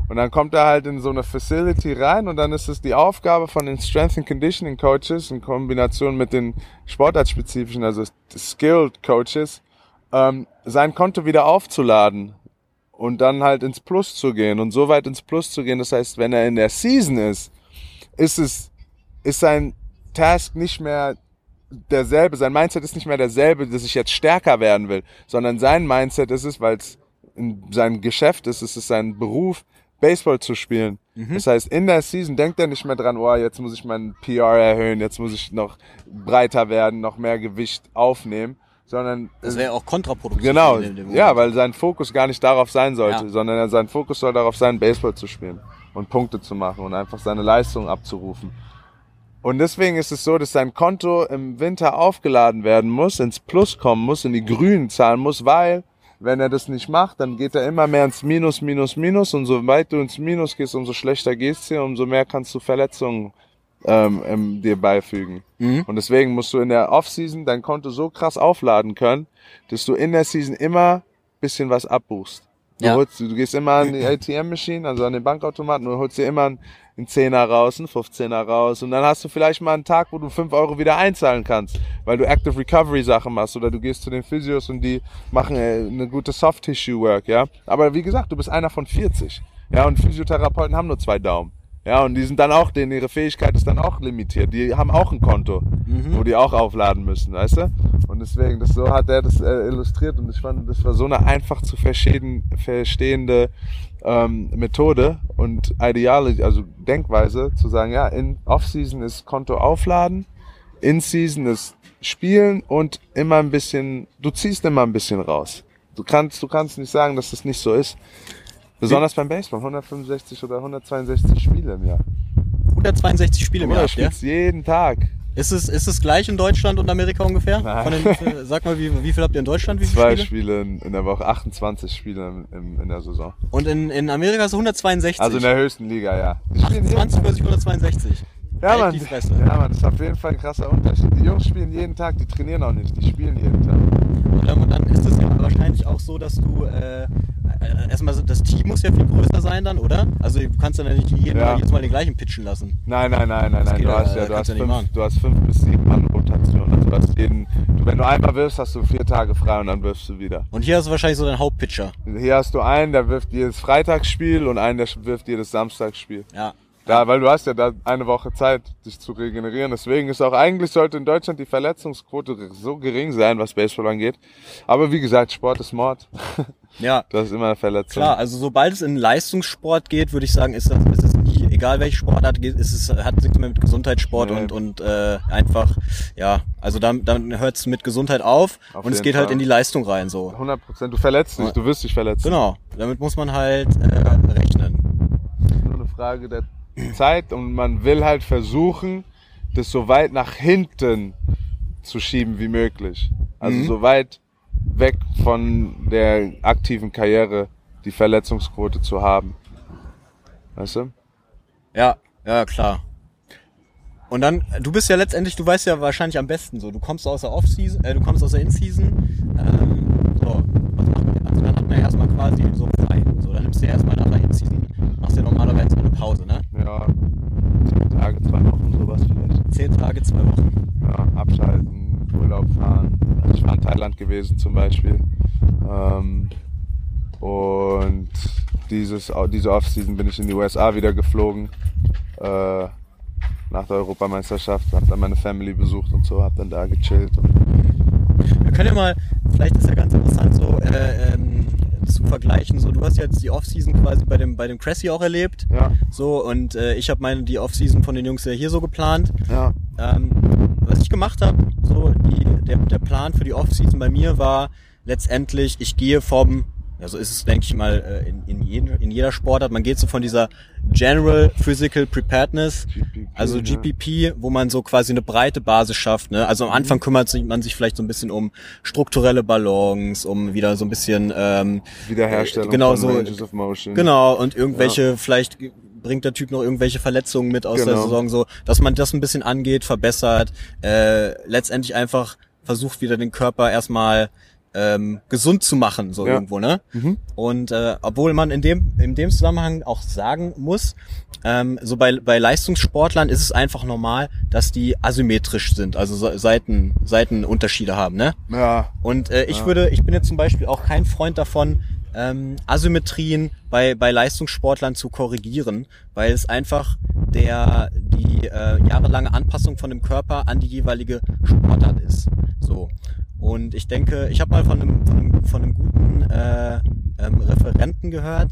Und dann kommt er halt in so eine Facility rein und dann ist es die Aufgabe von den Strength and Conditioning Coaches in Kombination mit den sportartspezifischen, also Skilled Coaches, ähm, sein Konto wieder aufzuladen und dann halt ins Plus zu gehen und so weit ins Plus zu gehen. Das heißt, wenn er in der Season ist, ist es, ist sein Task nicht mehr derselbe, sein Mindset ist nicht mehr derselbe, dass ich jetzt stärker werden will, sondern sein Mindset ist es, weil es in seinem Geschäft ist, es ist sein Beruf, Baseball zu spielen. Mhm. Das heißt, in der Season denkt er nicht mehr dran, oh, jetzt muss ich meinen PR erhöhen, jetzt muss ich noch breiter werden, noch mehr Gewicht aufnehmen, sondern das wäre auch kontraproduktiv. Genau, ja, weil sein Fokus gar nicht darauf sein sollte, ja. sondern sein Fokus soll darauf sein, Baseball zu spielen und Punkte zu machen und einfach seine Leistung abzurufen. Und deswegen ist es so, dass sein Konto im Winter aufgeladen werden muss, ins Plus kommen muss, in die Grünen zahlen muss, weil wenn er das nicht macht, dann geht er immer mehr ins Minus, Minus, Minus und so weit du ins Minus gehst, umso schlechter gehst du, umso mehr kannst du Verletzungen ähm, ähm, dir beifügen. Mhm. Und deswegen musst du in der Offseason dein Konto so krass aufladen können, dass du in der Season immer bisschen was abbuchst. Du, ja. holst, du gehst immer an die (laughs) ATM-Maschine, also an den Bankautomaten, und holst dir immer einen Zehner raus, einen 15er raus. Und dann hast du vielleicht mal einen Tag, wo du 5 Euro wieder einzahlen kannst, weil du Active Recovery Sachen machst oder du gehst zu den Physios und die machen äh, eine gute Soft Tissue Work, ja. Aber wie gesagt, du bist einer von 40. Ja, und Physiotherapeuten haben nur zwei Daumen. Ja, und die sind dann auch, denen ihre Fähigkeit ist dann auch limitiert. Die haben auch ein Konto, mhm. wo die auch aufladen müssen, weißt du? Und deswegen, das, so hat er das äh, illustriert und ich fand, das war so eine einfach zu verstehende ähm, Methode und Ideale, also Denkweise, zu sagen, ja, in Off-Season ist Konto aufladen, In-Season ist spielen und immer ein bisschen, du ziehst immer ein bisschen raus. Du kannst, du kannst nicht sagen, dass das nicht so ist. Besonders beim Baseball, 165 oder 162 Spiele im Jahr. 162 Spiele im Jahr, ja? jeden Tag. Ist es, ist es gleich in Deutschland und Amerika ungefähr? Den, sag mal, wie, wie viel habt ihr in Deutschland? Wie Zwei Spiele, Spiele in, der Woche, 28 Spiele in, in, der Saison. Und in, in Amerika ist es 162? Also in der höchsten Liga, ja. Die 28 versus 162. Ja, Mann. Ja, Mann, das ist auf jeden Fall ein krasser Unterschied. Die Jungs spielen jeden Tag, die trainieren auch nicht, die spielen jeden Tag. Und dann ist es ja wahrscheinlich auch so, dass du äh, erstmal das Team muss ja viel größer sein dann, oder? Also du kannst dann ja nicht jeden ja. Mal, jedes Mal den gleichen pitchen lassen. Nein, nein, nein, nein, nein. Du hast ja, du hast, fünf, du hast fünf bis sieben Mann Rotation. Also du hast jeden, wenn du einmal wirfst, hast du vier Tage frei und dann wirfst du wieder. Und hier hast du wahrscheinlich so deinen Hauptpitcher. Hier hast du einen, der wirft jedes Freitagsspiel und einen, der wirft jedes Samstagsspiel. Ja. Ja, weil du hast ja da eine Woche Zeit, dich zu regenerieren. Deswegen ist auch eigentlich sollte in Deutschland die Verletzungsquote so gering sein, was Baseball angeht. Aber wie gesagt, Sport ist Mord. (laughs) Ja. Du hast immer Verletzungen. Klar, also sobald es in Leistungssport geht, würde ich sagen, ist, das, ist es nie egal welche Sportart, ist es hat nichts mehr mit Gesundheitssport Nee. und und äh, einfach ja, also dann dann hört es mit Gesundheit auf, Auf und es geht halt Fall. in die Leistung rein so. 100 Prozent. Du verletzt dich, du wirst dich verletzen. Genau, damit muss man halt äh, rechnen. nur eine Frage der Zeit und man will halt versuchen, das so weit nach hinten zu schieben wie möglich. Also Mhm. so weit weg von der aktiven Karriere die Verletzungsquote zu haben. Weißt du? Ja, ja, klar. Und dann, du bist ja letztendlich, du weißt ja wahrscheinlich am besten so, du kommst aus der Off-Season, äh, du kommst aus der In-Season, ähm, so, was macht man? Also dann hat man ja erstmal quasi so frei. So, dann nimmst du ja erstmal nach der In-Season, machst ja normalerweise eine Pause, ne? Ja, zehn Tage, zwei Wochen, sowas vielleicht. Zehn Tage, zwei Wochen. Ja, abschalten, Urlaub fahren. Also ich war in Thailand gewesen zum Beispiel. Ähm, und dieses, diese Offseason bin ich in die USA wieder geflogen. Äh, nach der Europameisterschaft, hab dann meine Family besucht und so, hab dann da gechillt. Wir können ja mal, vielleicht ist ja ganz interessant so, äh, ähm, zu vergleichen, so, du hast jetzt die Off-Season quasi bei dem, bei dem Cressy auch erlebt. ja, So, und äh, ich habe meine, die Off-Season von den Jungs ja hier so geplant. ja, Ähm, was ich gemacht habe, so die, der, der Plan für die Off-Season bei mir war letztendlich, ich gehe vom, ja so ist es denke ich mal äh, in, in, jeden, in jeder Sportart, man geht so von dieser General Physical Preparedness, GPP, also ja. GPP, wo man so quasi eine breite Basis schafft. Ne? Also am Anfang kümmert sich man sich vielleicht so ein bisschen um strukturelle Balance, um wieder so ein bisschen ähm, Wiederherstellung genau so, Ranges of Motion. Genau, und irgendwelche, vielleicht bringt der Typ noch irgendwelche Verletzungen mit aus der Genau. Saison, so, dass man das ein bisschen angeht, verbessert, äh, letztendlich einfach versucht wieder den Körper erstmal ähm, gesund zu machen, so Ja. irgendwo, ne? Mhm. Und äh, obwohl man in dem in dem Zusammenhang auch sagen muss, ähm, so bei bei Leistungssportlern ist es einfach normal, dass die asymmetrisch sind, also so- Seiten Seitenunterschiede haben, ne? Ja, Und äh, ich Ja. würde, ich bin jetzt zum Beispiel auch kein Freund davon, ähm, Asymmetrien bei, bei Leistungssportlern zu korrigieren, weil es einfach der die äh, jahrelange Anpassung von dem Körper an die jeweilige Sportart ist. So. Und ich denke, ich habe mal von einem, von einem, von einem guten äh, ähm, Referenten gehört,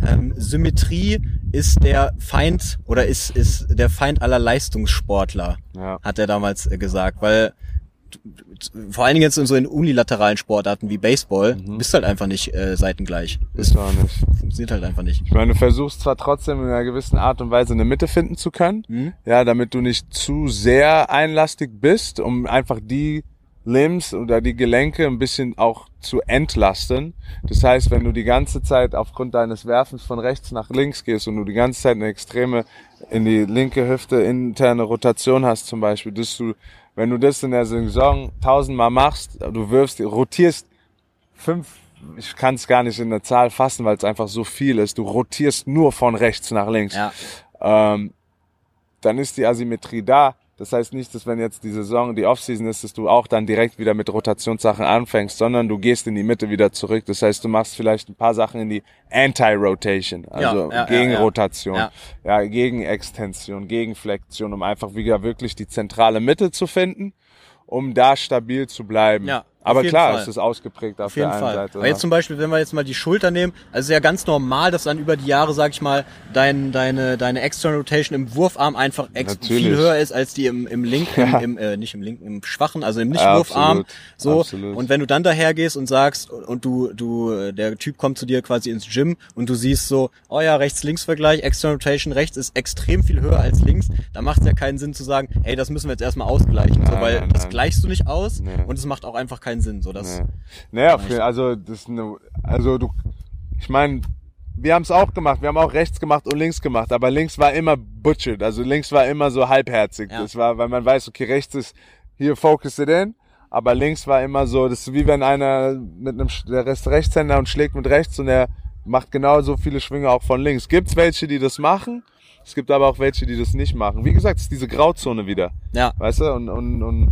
ähm, Symmetrie ist der Feind oder ist, ist der Feind aller Leistungssportler ja. hat er damals äh, gesagt, weil vor allen Dingen jetzt in so in unilateralen Sportarten wie Baseball Mhm. bist halt einfach nicht äh, seitengleich. Das Ist auch nicht. funktioniert halt einfach nicht. Ich meine, du versuchst zwar trotzdem in einer gewissen Art und Weise eine Mitte finden zu können, Mhm. ja, damit du nicht zu sehr einlastig bist, um einfach die Limbs oder die Gelenke ein bisschen auch zu entlasten. Das heißt, wenn du die ganze Zeit aufgrund deines Werfens von rechts nach links gehst und du die ganze Zeit eine extreme in die linke Hüfte interne Rotation hast zum Beispiel, dass du, wenn du das in der Saison tausendmal machst, du wirfst, rotierst fünf, ich kann es gar nicht in der Zahl fassen, weil es einfach so viel ist. Du rotierst nur von rechts nach links. Ja, Ähm, dann ist die Asymmetrie da. Das heißt nicht, dass wenn jetzt die Saison, die Offseason ist, dass du auch dann direkt wieder mit Rotationssachen anfängst, sondern du gehst in die Mitte wieder zurück. Das heißt, du machst vielleicht ein paar Sachen in die Anti-Rotation, also ja, ja, gegen ja. Rotation, Ja. gegen Extension, gegen Flexion, um einfach wieder wirklich die zentrale Mitte zu finden, um da stabil zu bleiben. Ja, Aber klar, Fall. es ist ausgeprägt auf, auf jeden der einen Fall. Seite. Aber jetzt zum Beispiel, wenn wir jetzt mal die Schulter nehmen, also es ist ja ganz normal, dass dann über die Jahre, sag ich mal, dein, deine, deine External Rotation im Wurfarm einfach viel höher ist als die im, im linken, Ja. im, äh, nicht im linken, im schwachen, also im Ja, Nicht-Wurfarm. absolut, So. absolut. Und wenn du dann dahergehst und sagst, und du, du, der Typ kommt zu dir quasi ins Gym und du siehst so, oh ja, Rechts-Links-Vergleich, External Rotation rechts ist extrem viel höher als links, da macht es ja keinen Sinn zu sagen, hey, das müssen wir jetzt erstmal ausgleichen, so, Nein, weil nein, das nein. gleichst du nicht aus Nee. und es macht auch einfach keinen Sinn, so das. Nee. Naja, jeden- also das ist eine, also du, ich meine, wir haben es auch gemacht, wir haben auch rechts gemacht und links gemacht, aber links war immer butchered, also links war immer so halbherzig. Ja. Das war, weil man weiß, okay, rechts ist hier focus it in, aber links war immer so, das ist wie wenn einer mit einem, der ist Rechtshänder und schlägt mit rechts und er macht genauso viele Schwünge auch von links. Gibt's welche, die das machen? Es gibt aber auch welche, die das nicht machen. Wie gesagt, es ist diese Grauzone wieder. Ja. Weißt du, und, und, und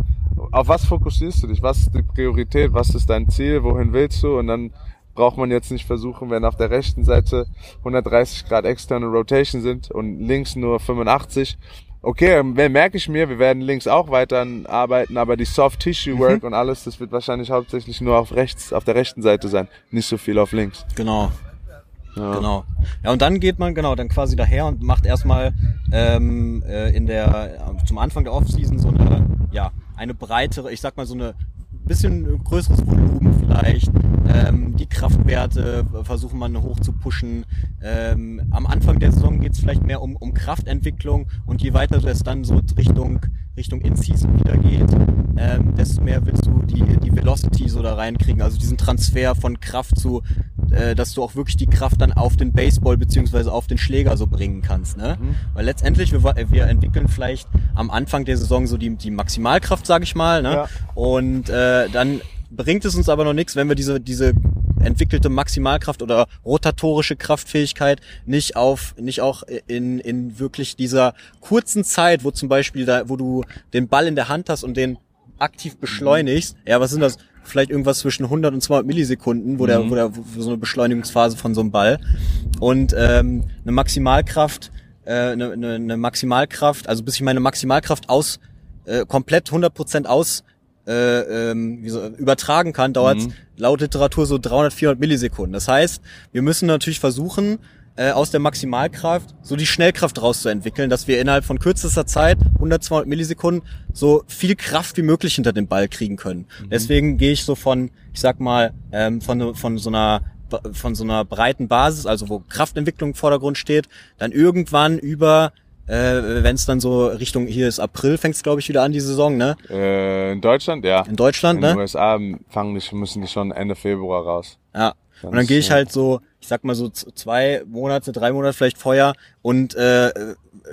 auf was fokussierst du dich? Was ist die Priorität? Was ist dein Ziel? Wohin willst du? Und dann braucht man jetzt nicht versuchen, wenn auf der rechten Seite 130 Grad externe Rotation sind und links nur 85. Okay, merke ich mir, wir werden links auch weiter arbeiten, aber die Soft Tissue Work und alles, das wird wahrscheinlich hauptsächlich nur auf rechts, auf der rechten Seite sein, nicht so viel auf links. Genau. Ja. Genau. Ja, und dann geht man, genau, dann quasi daher und macht erstmal ähm, äh, in der, äh, zum Anfang der Offseason so eine, ja, eine breitere, ich sag mal so eine bisschen größeres Volumen vielleicht. Ähm, die Kraftwerte versuchen man hoch zu pushen. Ähm, am Anfang der Saison geht es vielleicht mehr um, um Kraftentwicklung und je weiter es dann so Richtung Richtung In-Season wieder geht, ähm, desto mehr willst du die, die Velocity so da reinkriegen, also diesen Transfer von Kraft zu, äh, dass du auch wirklich die Kraft dann auf den Baseball beziehungsweise auf den Schläger so bringen kannst. Ne? Mhm. Weil letztendlich, wir, wir entwickeln vielleicht am Anfang der Saison so die, die Maximalkraft, sage ich mal, ne? Ja. und äh, dann bringt es uns aber noch nichts, wenn wir diese, diese entwickelte Maximalkraft oder rotatorische Kraftfähigkeit nicht auf, nicht auch in, in wirklich dieser kurzen Zeit, wo zum Beispiel da, wo du den Ball in der Hand hast und den aktiv beschleunigst, ja, was sind das? Vielleicht irgendwas zwischen 100 und 200 Millisekunden, wo der, mhm. wo der, wo so eine Beschleunigungsphase von so einem Ball und ähm, eine Maximalkraft, äh, eine, eine, eine Maximalkraft, also bis ich meine Maximalkraft aus äh, komplett 100% aus äh, ähm, so, übertragen kann, dauert mhm. laut Literatur so 300, 400 Millisekunden. Das heißt, wir müssen natürlich versuchen, äh, aus der Maximalkraft so die Schnellkraft rauszuentwickeln, dass wir innerhalb von kürzester Zeit, 100, 200 Millisekunden, so viel Kraft wie möglich hinter den Ball kriegen können. Mhm. Deswegen gehe ich so von, ich sag mal, ähm, von, von so einer von so einer breiten Basis, also wo Kraftentwicklung im Vordergrund steht, dann irgendwann über äh, wenn es dann so Richtung, hier ist April, fängt es glaube ich wieder an, die Saison, ne? Äh, in Deutschland, ja. In Deutschland, in ne? In den USA müssen die, müssen die schon Ende Februar raus. Ja. Und dann gehe ich halt so, ich sag mal so zwei Monate, drei Monate vielleicht vorher und äh,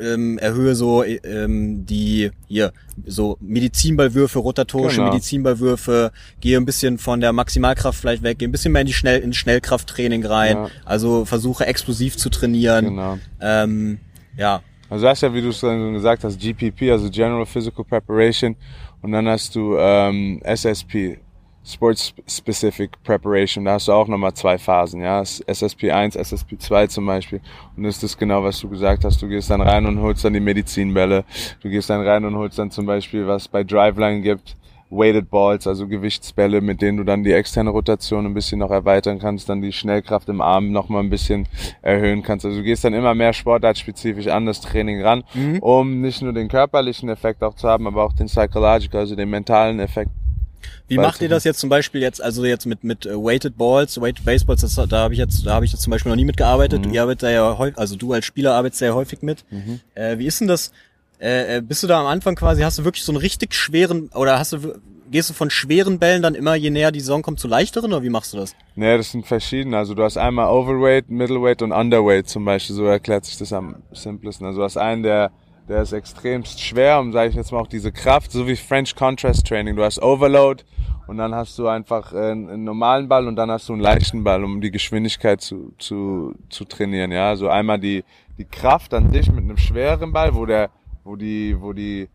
ähm, erhöhe so ähm, die hier so Medizinballwürfe, rotatorische genau. Medizinballwürfe, gehe ein bisschen von der Maximalkraft vielleicht weg, gehe ein bisschen mehr in die Schnell in Schnellkrafttraining rein, ja. also versuche explosiv zu trainieren. Genau. Ähm, ja, also du hast ja, wie du es schon gesagt hast, GPP, also General Physical Preparation, und dann hast du ähm, SSP, Sports Specific Preparation. Da hast du auch nochmal zwei Phasen, ja. SSP 1, SSP 2 zum Beispiel. Und das ist das genau, was du gesagt hast. Du gehst dann rein und holst dann die Medizinbälle. Du gehst dann rein und holst dann zum Beispiel, was bei Driveline gibt, Weighted Balls, also Gewichtsbälle, mit denen du dann die externe Rotation ein bisschen noch erweitern kannst, dann die Schnellkraft im Arm noch mal ein bisschen erhöhen kannst. Also du gehst dann immer mehr sportartspezifisch an das Training ran, mhm. um nicht nur den körperlichen Effekt auch zu haben, aber auch den psychological, also den mentalen Effekt wie macht ihr das jetzt zum Beispiel jetzt, also jetzt mit mit uh, weighted Balls, weighted Baseballs, das, da habe ich jetzt, da habe ich jetzt zum Beispiel noch nie mitgearbeitet. Mhm. Ihr arbeitet da ja häufig, also du als Spieler arbeitest sehr häufig mit. Mhm. Äh, wie ist denn das? Äh, äh, bist du da am Anfang quasi, hast du wirklich so einen richtig schweren, oder hast du, gehst du von schweren Bällen dann immer, je näher die Saison kommt, zu leichteren, oder wie machst du das? Nee, das sind verschiedene. Also du hast einmal Overweight, Middleweight und Underweight zum Beispiel, so erklärt sich das am simplesten. Also du hast einen, der, der ist extremst schwer, um, sage ich jetzt mal, auch diese Kraft, so wie French Contrast Training. Du hast Overload und dann hast du einfach äh, einen normalen Ball und dann hast du einen leichten Ball, um die Geschwindigkeit zu, zu, zu trainieren. Ja, also einmal die, die Kraft an dich mit einem schweren Ball, wo der wo die, wo die,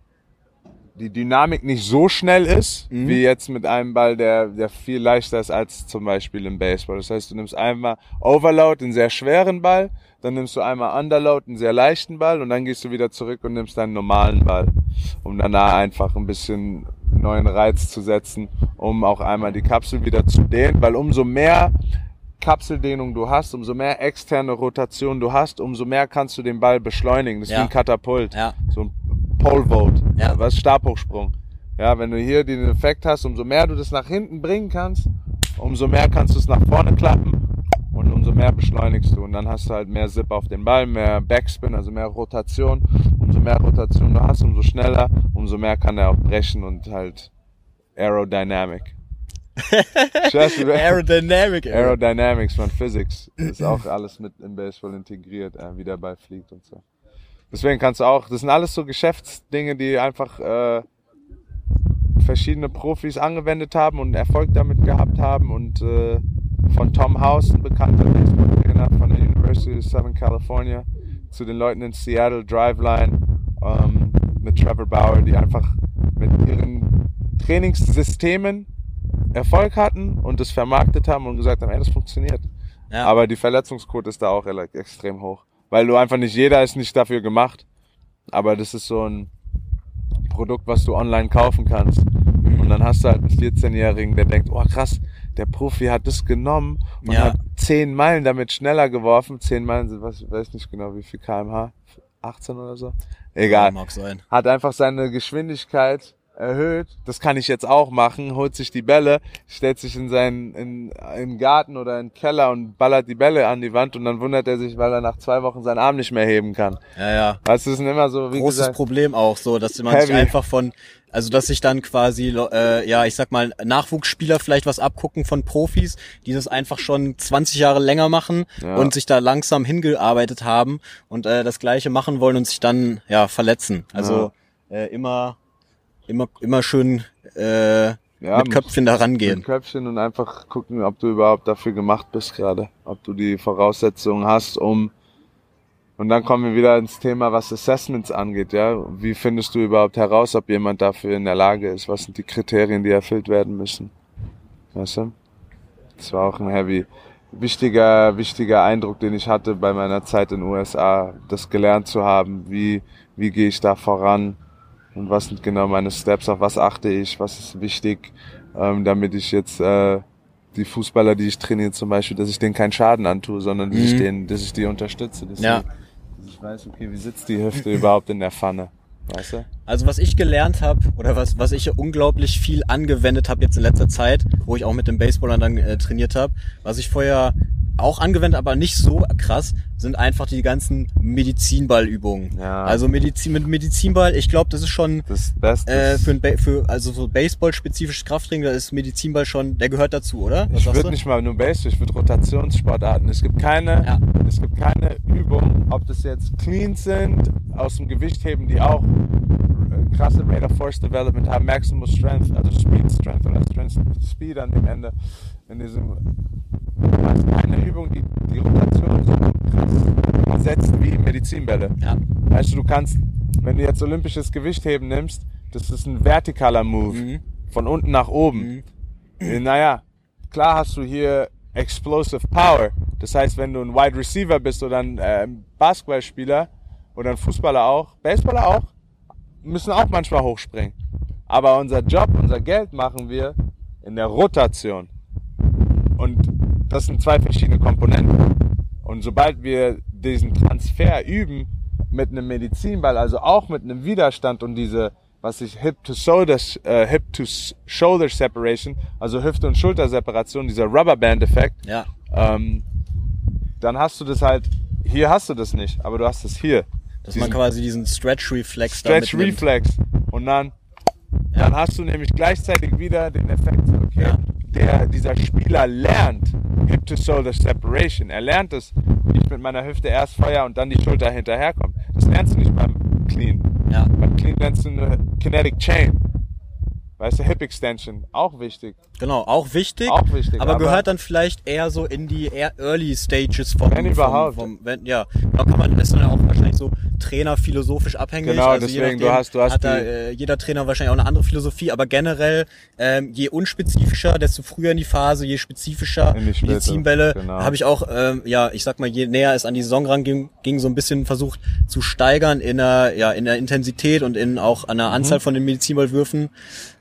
die Dynamik nicht so schnell ist, mhm. wie jetzt mit einem Ball, der, der viel leichter ist als zum Beispiel im Baseball. Das heißt, du nimmst einmal Overload, einen sehr schweren Ball, dann nimmst du einmal Underload, einen sehr leichten Ball und dann gehst du wieder zurück und nimmst deinen normalen Ball, um danach einfach ein bisschen neuen Reiz zu setzen, um auch einmal die Kapsel wieder zu dehnen, weil umso mehr Kapseldehnung du hast, umso mehr externe Rotation du hast, umso mehr kannst du den Ball beschleunigen. Das ist ja. wie ein Katapult. Ja. So ein Pole Vote. Ja. Was Stabhochsprung. Ja, wenn du hier den Effekt hast, umso mehr du das nach hinten bringen kannst, umso mehr kannst du es nach vorne klappen umso mehr beschleunigst du. Und dann hast du halt mehr Zip auf den Ball, mehr Backspin, also mehr Rotation. Umso mehr Rotation du hast, umso schneller, umso mehr kann er auch brechen und halt Aerodynamic. (laughs) Aerodynamic. Aerodynamics von Physics ist auch alles mit im Baseball integriert, äh, wie der Ball fliegt und so. Deswegen kannst du auch, das sind alles so Geschäftsdinge, die einfach äh, verschiedene Profis angewendet haben und Erfolg damit gehabt haben und äh, von Tom House, ein bekannter Baseballtrainer von der University of Southern California, zu den Leuten in Seattle, Driveline, ähm, mit Trevor Bauer, die einfach mit ihren Trainingssystemen Erfolg hatten und es vermarktet haben und gesagt haben, ey, das funktioniert. Ja. Aber die Verletzungsquote ist da auch extrem hoch. Weil du einfach nicht, jeder ist nicht dafür gemacht. Aber das ist so ein Produkt, was du online kaufen kannst. Und dann hast du halt einen 14-Jährigen, der denkt, oh krass, der Profi hat das genommen und Ja. hat zehn Meilen damit schneller geworfen. Zehn Meilen sind, was, ich weiß nicht genau, wie viel kmh. 18 oder so? Egal. Mag sein. Hat einfach seine Geschwindigkeit erhöht. Das kann ich jetzt auch machen. Holt sich die Bälle, stellt sich in seinen, in, in Garten oder in den Keller und ballert die Bälle an die Wand und dann wundert er sich, weil er nach zwei Wochen seinen Arm nicht mehr heben kann. Ja, ja. Weißt du, das sind immer so, wie Großes gesagt, Problem auch so, dass man sich Heavy. einfach von, also dass sich dann quasi, äh, ja, ich sag mal, Nachwuchsspieler vielleicht was abgucken von Profis, die das einfach schon 20 Jahre länger machen Ja. und sich da langsam hingearbeitet haben und äh, das Gleiche machen wollen und sich dann ja verletzen. Also äh, immer, immer, immer schön äh, Ja, mit Köpfchen da mit rangehen. Köpfchen und einfach gucken, ob du überhaupt dafür gemacht bist gerade. Ob du die Voraussetzungen hast, um und dann kommen wir wieder ins Thema, was Assessments angeht, ja. Wie findest du überhaupt heraus, ob jemand dafür in der Lage ist? Was sind die Kriterien, die erfüllt werden müssen? Weißt du? Das war auch ein heavy, wichtiger, wichtiger Eindruck, den ich hatte bei meiner Zeit in den USA, das gelernt zu haben. Wie, wie gehe ich da voran? Und was sind genau meine Steps? Auf was achte ich? Was ist wichtig? ähm, damit ich jetzt äh, die Fußballer, die ich trainiere zum Beispiel, dass ich denen keinen Schaden antue, sondern dass ich Mhm. denen, dass ich die unterstütze, dass, Ja. die, dass ich weiß, okay, wie sitzt die Hüfte überhaupt in der Pfanne, weißt du? Also was ich gelernt habe oder was, was ich unglaublich viel angewendet habe jetzt in letzter Zeit, wo ich auch mit den Baseballern dann äh, trainiert habe, was ich vorher auch angewendet, aber nicht so krass, sind einfach die ganzen Medizinballübungen. Ja. Also Medizin mit Medizinball, ich glaube, das ist schon Das Beste. äh, für, ein ba für also so Baseball-spezifisches Krafttraining, da ist Medizinball schon, der gehört dazu, oder? Was ich würde nicht mal nur Baseball, ich würde Rotationssportarten. Es gibt keine, Ja. es gibt keine Übung, ob das jetzt Cleans sind, aus dem Gewichtheben, die auch äh, krasse Rate of Force Development haben, Maximal Strength, also Speed Strength oder Strength Speed an dem Ende. In diesem, hast keine Übung, die die Rotation so krass setzt wie Medizinbälle. Ja. Weißt du, du kannst, wenn du jetzt olympisches Gewichtheben nimmst, das ist ein vertikaler Move. Mhm. Von unten nach oben. Äh, Naja, klar hast du hier Explosive Power. Das heißt, wenn du ein Wide Receiver bist oder ein äh, Basketballspieler oder ein Fußballer auch, Baseballer auch, müssen auch manchmal hochspringen. Aber unser Job, unser Geld machen wir in der Rotation. Und das sind zwei verschiedene Komponenten. Und sobald wir diesen Transfer üben mit einem Medizinball, also auch mit einem Widerstand und diese, was ich Hip to Shoulder, äh, Hip to Shoulder Separation, also Hüfte und Schulterseparation, dieser Rubberband-Effekt, Ja. ähm, dann hast du das halt, hier hast du das nicht, aber du hast es hier. Dass man Diesen quasi diesen Stretch-Reflex da Stretch. Reflex. Und dann, Ja. dann hast du nämlich gleichzeitig wieder den Effekt, okay, Ja. Der, dieser Spieler lernt Hip to Shoulder Separation. Er lernt es, wie ich mit meiner Hüfte erst Feuer und dann die Schulter hinterherkomme. Das lernst du nicht beim Clean. Ja. Beim Clean lernst du eine Kinetic Chain. Weißt du, Hip Extension, auch wichtig. Genau, auch wichtig. Auch wichtig, aber, aber- gehört dann vielleicht eher so in die eher Early Stages vom, Wenn überhaupt. Vom, vom, wenn, ja, da kann man, das ist dann auch wahrscheinlich so Trainer philosophisch abhängig. Genau, also deswegen, du hast- du hast hat da, die- äh, jeder Trainer wahrscheinlich auch eine andere Philosophie, aber generell, ähm, je unspezifischer, desto früher in die Phase, je spezifischer In die Späte, Medizinbälle, genau. habe ich auch, ähm, ja, ich sag mal, je näher es an die Saison ranging, ging so ein bisschen versucht zu steigern in der, ja, in der Intensität und in auch an der Mhm. Anzahl von den Medizinballwürfen.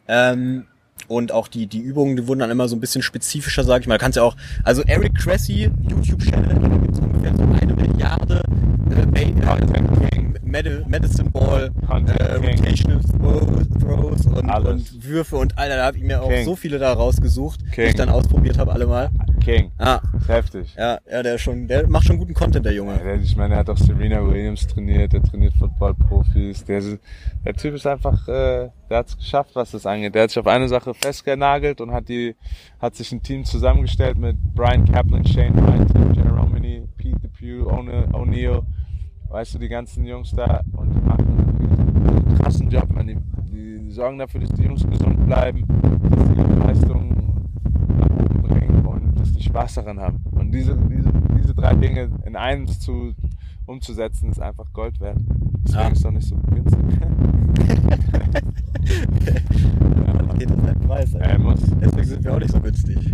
Ähm, und auch die, die Übungen, die wurden dann immer so ein bisschen spezifischer, sag ich mal. Da kannst ja auch, also Eric Cressy, YouTube-Channel, da gibt's ungefähr so eine Milliarde äh, äh, Medi Medicine Ball, äh. Rotational Throws, und, und Würfe und Alter, da habe ich mir auch King. so viele da rausgesucht, die King. ich dann ausprobiert habe alle mal. King. Ah, Ist heftig. ja, ja, der schon, der macht schon guten Content, der Junge. Ja, der- Ich meine, er hat auch Serena Williams trainiert, der trainiert Football-Profis. Der, der Typ ist einfach, äh, der hat es geschafft, was das angeht. Der hat sich auf eine Sache festgenagelt und hat die, hat sich ein Team zusammengestellt mit Brian Kaplan, Shane White, Jerry Romney, Pete DePew, O'Ne- O'Neill, weißt du, die ganzen Jungs da und die machen einen krassen Job, man. Die, die sorgen dafür, dass die Jungs gesund bleiben, dass die ihre Leistungen nach oben bringen und dass die Spaß daran haben. Und diese, diese, diese drei Dinge in eins zu, umzusetzen, ist einfach Gold wert. Deswegen Ja. ist es doch nicht so günstig. (laughs) Okay, das ist ein Preis, Er muss. Deswegen sind wir auch nicht so günstig. (laughs)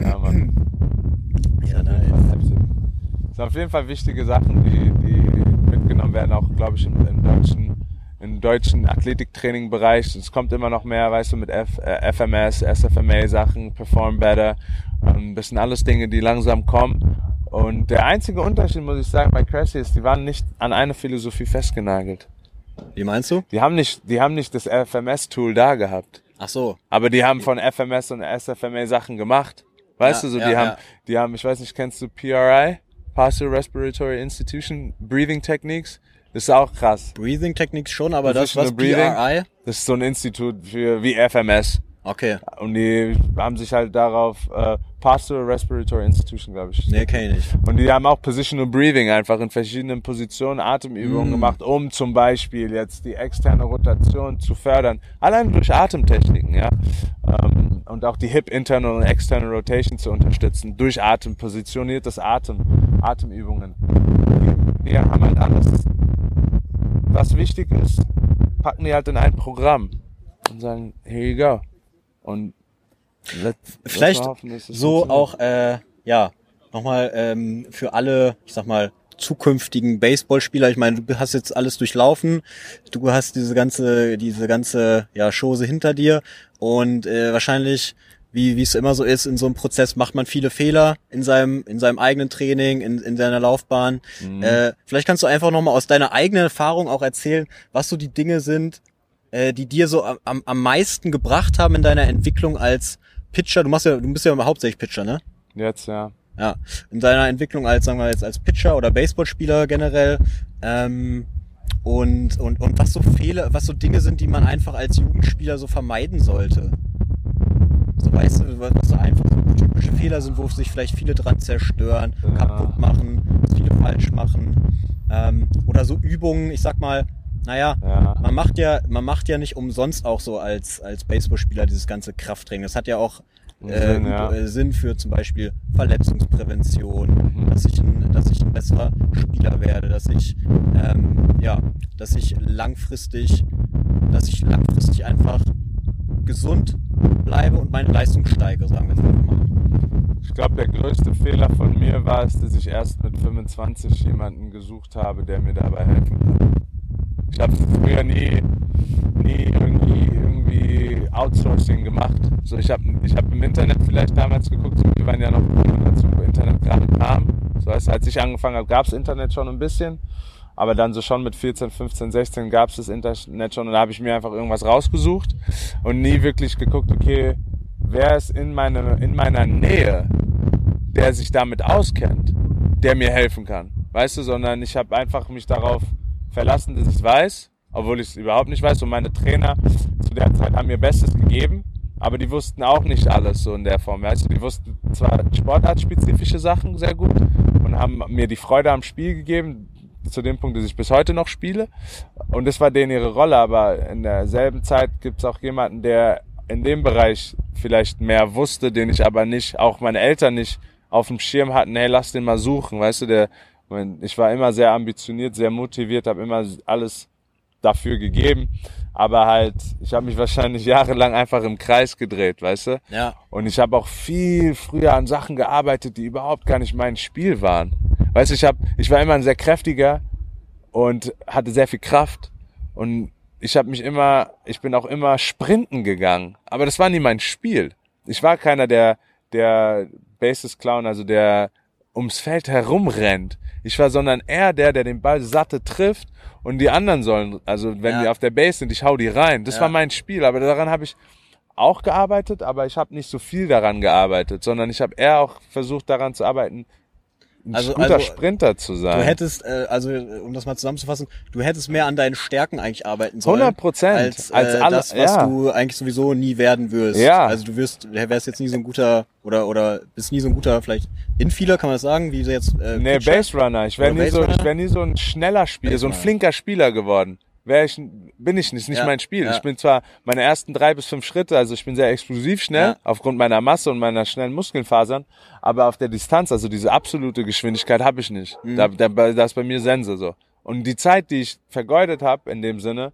Ja, Mann. Ja, Das sind auf jeden Fall wichtige Sachen, die, die mitgenommen werden, auch, glaube ich, im, im, deutschen, im deutschen Athletiktraining-Bereich. Es kommt immer noch mehr, weißt du, mit F, äh, FMS, SFMA-Sachen, Perform Better. Ähm, das sind alles Dinge, die langsam kommen. Und der einzige Unterschied, muss ich sagen, bei Cressy ist, die waren nicht an eine Philosophie festgenagelt. Wie meinst du? Die haben nicht, die haben nicht das FMS-Tool da gehabt. Ach so. Aber die haben von FMS und SFMA Sachen gemacht. Weißt Ja, du, so, die ja. haben, die haben, ich weiß nicht, kennst du PRI? Passive Respiratory Institution, Breathing Techniques? Ist auch krass. Breathing Techniques schon, aber das was Breathing? PRI? Das ist so ein Institut für, wie FMS. Okay. Und die haben sich halt darauf, äh, Pastoral Respiratory Institution, glaube ich. Nee, kenn ich nicht. Und die haben auch Positional Breathing einfach in verschiedenen Positionen Atemübungen Mm. gemacht, um zum Beispiel jetzt die externe Rotation zu fördern. Allein durch Atemtechniken, ja. Ähm, und auch die Hip Internal und External Rotation zu unterstützen. Durch Atem, positioniertes Atem, Atemübungen. Die haben halt alles, was wichtig ist, packen die halt in ein Programm und sagen, here you go. Und let, Vielleicht hoffen, so auch, äh, ja, nochmal ähm, für alle, ich sag mal, zukünftigen Baseballspieler. Ich meine, du hast jetzt alles durchlaufen, du hast diese ganze, diese ganze ja, Chose hinter dir und äh, wahrscheinlich, wie wie es immer so ist, in so einem Prozess macht man viele Fehler in seinem in seinem eigenen Training, in, in seiner Laufbahn. Äh, vielleicht kannst du einfach nochmal aus deiner eigenen Erfahrung auch erzählen, was so die Dinge sind, äh, die dir so am- am, meisten gebracht haben in deiner Entwicklung als Pitcher. Du machst ja, du bist ja hauptsächlich Pitcher, ne? Jetzt, ja. Ja. In deiner Entwicklung als, sagen wir jetzt, als Pitcher oder Baseballspieler generell. Ähm, und, und, und was so Fehler, was so Dinge sind, die man einfach als Jugendspieler so vermeiden sollte. So weißt du, was so einfach so typische Fehler sind, wo sich vielleicht viele dran zerstören, Ja. kaputt machen, was viele falsch machen. Ähm, oder so Übungen, ich sag mal, naja, Ja. man macht ja, man macht ja nicht umsonst auch so als, als Baseballspieler dieses ganze Krafttraining. Das hat ja auch äh, Sinn, ja. äh, Sinn für zum Beispiel Verletzungsprävention, Mhm. dass ich ein, dass ich ein besserer Spieler werde, dass ich ähm, ja, dass ich langfristig, dass ich langfristig einfach gesund bleibe und meine Leistung steigere, sagen wir jetzt einfach mal. Ich glaube, der größte Fehler von mir war es, dass ich erst mit 25 jemanden gesucht habe, der mir dabei helfen kann. Ich habe früher nie, nie irgendwie, irgendwie Outsourcing gemacht. So, ich habe ich hab im Internet vielleicht damals geguckt, so, wir waren ja noch, als Internet gerade kam. So heißt, als ich angefangen habe, gab es Internet schon ein bisschen. Aber dann so schon mit 14, 15, 16 gab es das Internet schon und da habe ich mir einfach irgendwas rausgesucht und nie wirklich geguckt, okay, wer ist in, meine, in meiner Nähe, der sich damit auskennt, der mir helfen kann. Weißt du, sondern ich habe einfach mich darauf verlassen, dass ich es weiß, obwohl ich es überhaupt nicht weiß. Und meine Trainer zu der Zeit haben mir Bestes gegeben, aber die wussten auch nicht alles so in der Form. Weißt du, die wussten zwar sportartspezifische Sachen sehr gut und haben mir die Freude am Spiel gegeben, zu dem Punkt, dass ich bis heute noch spiele. Und das war denen ihre Rolle, aber in derselben Zeit gibt es auch jemanden, der in dem Bereich vielleicht mehr wusste, den ich aber nicht, auch meine Eltern nicht auf dem Schirm hatten, hey, lass den mal suchen, weißt du, der, ich war immer sehr ambitioniert, sehr motiviert, habe immer alles dafür gegeben, aber halt, ich habe mich (laughs) wahrscheinlich jahrelang einfach im Kreis gedreht, weißt du? Ja. Und ich habe auch viel früher an Sachen gearbeitet, die überhaupt gar nicht mein Spiel waren. Weißt du, ich hab, ich war immer ein sehr kräftiger und hatte sehr viel Kraft und ich habe mich immer, ich bin auch immer sprinten gegangen, aber das war nie mein Spiel. Ich war keiner, der der Bases Clown, also der ums Feld herumrennt. Ich war sondern eher der, der den Ball satte trifft und die anderen sollen, also wenn Ja. die auf der Base sind, ich hau die rein. Das Ja. war mein Spiel, aber daran habe ich auch gearbeitet, aber ich habe nicht so viel daran gearbeitet, sondern ich habe eher auch versucht daran zu arbeiten, ein Also- guter also, Sprinter zu sein. Du hättest, äh, also um das mal zusammenzufassen, du hättest mehr an deinen Stärken eigentlich arbeiten sollen. 100%, Als, äh, als alle- das, was ja. du eigentlich sowieso nie werden wirst. Ja. Also du wirst, wärst jetzt nie so ein guter, oder oder bist nie so ein guter, vielleicht Infielder, kann man das sagen, wie du jetzt äh, Nee, Pitcher? Base Runner. Ich wäre nie, so, ich wär nie so ein schneller Spieler, so ein flinker Spieler geworden. Wär ich, bin ich nicht, nicht Ja, mein Spiel. ja. Ich bin zwar meine ersten drei bis fünf Schritte, also ich bin sehr explosiv schnell, Ja. aufgrund meiner Masse und meiner schnellen Muskelfasern, aber auf der Distanz, also diese absolute Geschwindigkeit habe ich nicht. Mhm. Da, da, da ist bei mir Sense so. Und die Zeit, die ich vergeudet habe, in dem Sinne,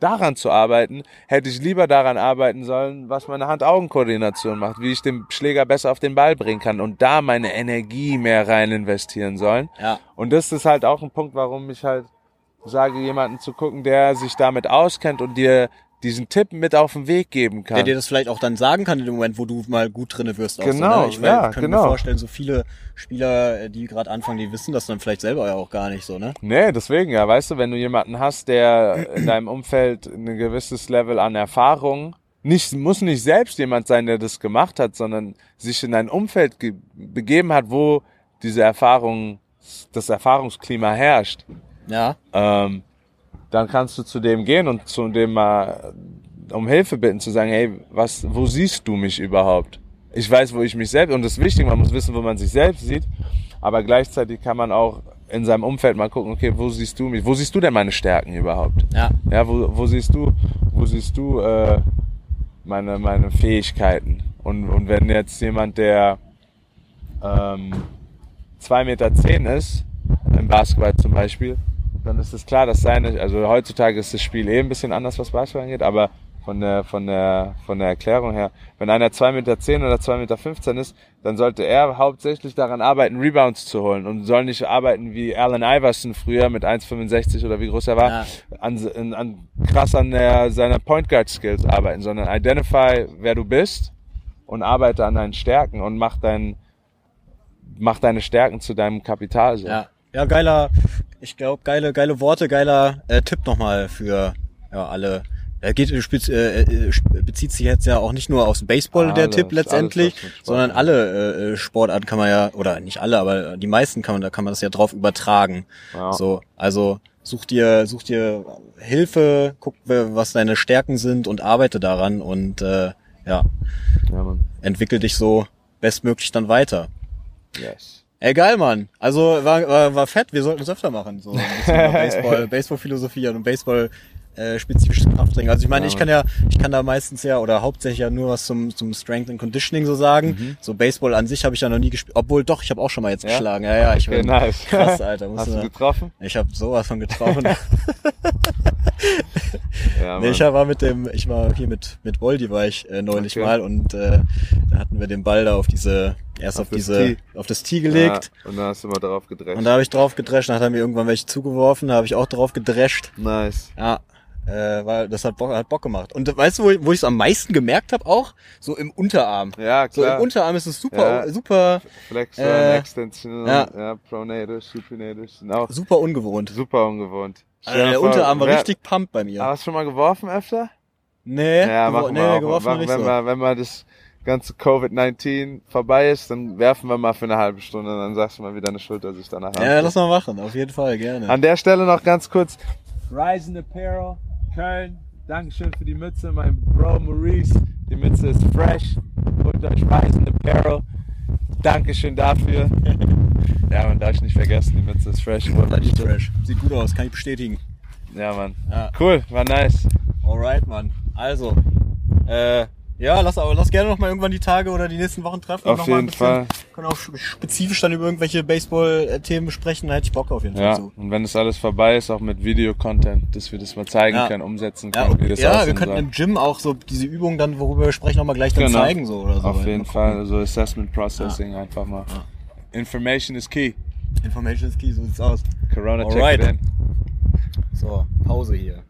daran zu arbeiten, hätte ich lieber daran arbeiten sollen, was meine Hand-Augen-Koordination macht, wie ich den Schläger besser auf den Ball bringen kann und da meine Energie mehr rein investieren sollen. Ja. Und das ist halt auch ein Punkt, warum ich halt sage jemanden zu gucken, der sich damit auskennt und dir diesen Tipp mit auf den Weg geben kann. Der dir das vielleicht auch dann sagen kann in dem Moment, wo du mal gut drinne wirst. Genau, so, ne? Ich ja, kann genau. mir vorstellen, so viele Spieler, äh, die gerade anfangen, die wissen das dann vielleicht selber ja auch gar nicht so, ne? Nee, deswegen ja, weißt du, wenn du jemanden hast, der in deinem Umfeld ein gewisses Level an Erfahrung, nicht, muss nicht selbst jemand sein, der das gemacht hat, sondern sich in ein Umfeld ge- begeben hat, wo diese Erfahrung, das Erfahrungsklima herrscht, Ja. ähm, dann kannst du zu dem gehen und zu dem mal um Hilfe bitten, zu sagen, hey, was, wo siehst du mich überhaupt? Ich weiß, wo ich mich selbst, und das ist wichtig, man muss wissen, wo man sich selbst sieht, aber gleichzeitig kann man auch in seinem Umfeld mal gucken, okay, wo siehst du mich, wo siehst du denn meine Stärken überhaupt? Ja. Ja, wo, wo siehst du, wo siehst du äh, meine, meine Fähigkeiten? Und, und wenn jetzt jemand, der ähm, 2,10 Meter zehn ist, im Basketball zum Beispiel, dann ist es klar, dass seine, also heutzutage ist das Spiel eh ein bisschen anders, was Basketball angeht, aber von der, von der, von der Erklärung her, wenn einer 2,10 Meter zehn oder 2,15 Meter fünfzehn ist, dann sollte er hauptsächlich daran arbeiten, Rebounds zu holen und soll nicht arbeiten wie Allen Iverson früher mit 1,65 oder wie groß er war, Ja. an, an, an krass an der, seiner Point Guard Skills arbeiten, sondern identify, wer du bist und arbeite an deinen Stärken und mach dein, mach deine Stärken zu deinem Kapital. So. Ja. Ja, geiler, ich glaube, geile, geile Worte, geiler äh, Tipp nochmal für ja, alle. Er geht, äh, spez, äh, äh, bezieht sich jetzt ja auch nicht nur dem Baseball, der Alles, Tipp alles, letztendlich, sondern alle äh, Sportarten kann man ja, oder nicht alle, aber die meisten kann man, da kann man das ja drauf übertragen. Ja. So, also such dir, such dir Hilfe, guck, was deine Stärken sind und arbeite daran und äh, ja, Ja, entwickel dich so bestmöglich dann weiter. Yes. Ey, geil, Mann. Also war, war, war fett, wir sollten es öfter machen. So (laughs) über Baseball, Baseball-Philosophie und Baseball äh, spezifisches Krafttraining. Also ich meine, Ja, ich kann ja, ich kann da meistens ja oder hauptsächlich ja nur was zum, zum Strength and Conditioning so sagen. So Baseball an sich habe ich ja noch nie gespielt. Obwohl doch, ich habe auch schon mal jetzt Ja? geschlagen. Ja, ja, ich Okay, bin nice. krass, Alter. (laughs) Hast du getroffen? ich habe sowas von getroffen. (laughs) Ja, nee, ich war mit dem, ich war hier mit mit Boldi war ich äh, neulich Okay. mal und äh, da hatten wir den Ball da auf diese erst auf, Auf das diese Tee. auf das Tee gelegt. Ja, und dann hast du mal drauf gedreht. Und da habe ich drauf gedrescht, dann hat er mir irgendwann welche zugeworfen, da habe ich auch drauf gedrescht. nice. Ja, äh, weil das hat Bock, hat Bock gemacht. Und weißt du, wo, wo ich es am meisten gemerkt habe auch? So im Unterarm. Ja, So klar. im Unterarm ist es super, Ja. super, Flexor, Äh, Extension, ja. ja. Pronator, Supinator auch super ungewohnt. super ungewohnt. Also der Unterarm war richtig pump bei mir. Hast du schon mal geworfen öfter? nee, Ja, machen nee, wir auch. geworfen Machen, nicht wenn, so. wir, wenn mal das ganze Covid-19 vorbei ist, dann werfen wir mal für eine halbe Stunde und dann sagst du mal, wie deine Schulter sich danach Ja, anfühlt. lass mal machen, auf jeden Fall, gerne. An der Stelle noch ganz kurz. Rise in Apparel, Köln. Dankeschön für die Mütze, mein Bro Maurice. Die Mütze ist fresh. Holt euch Rise in Apparel. Dankeschön dafür. (laughs) ja, man darf ich nicht vergessen, die Mütze ist fresh. Holt euch Sieht die. fresh. Sieht gut aus, kann ich bestätigen. Ja, Mann. Ja. Cool, war nice. Alright, Mann. Also, äh, ja, lass aber lass gerne noch mal irgendwann die Tage oder die nächsten Wochen treffen. Auf jeden bisschen, Fall. Können auch spezifisch dann über irgendwelche Baseball-Themen besprechen, da hätte ich Bock auf jeden Fall Ja, zu. und wenn das alles vorbei ist, auch mit Video-Content, dass wir das mal zeigen Ja. können, umsetzen Ja, können, und, wie das ja wir könnten im Gym auch so diese Übungen dann, worüber wir sprechen, noch mal gleich dann Genau. zeigen so oder so. Auf jeden. Fall, so Assessment Processing einfach mal. Information is key. Information is key, so sieht's aus. Corona Alright. So, Pause hier.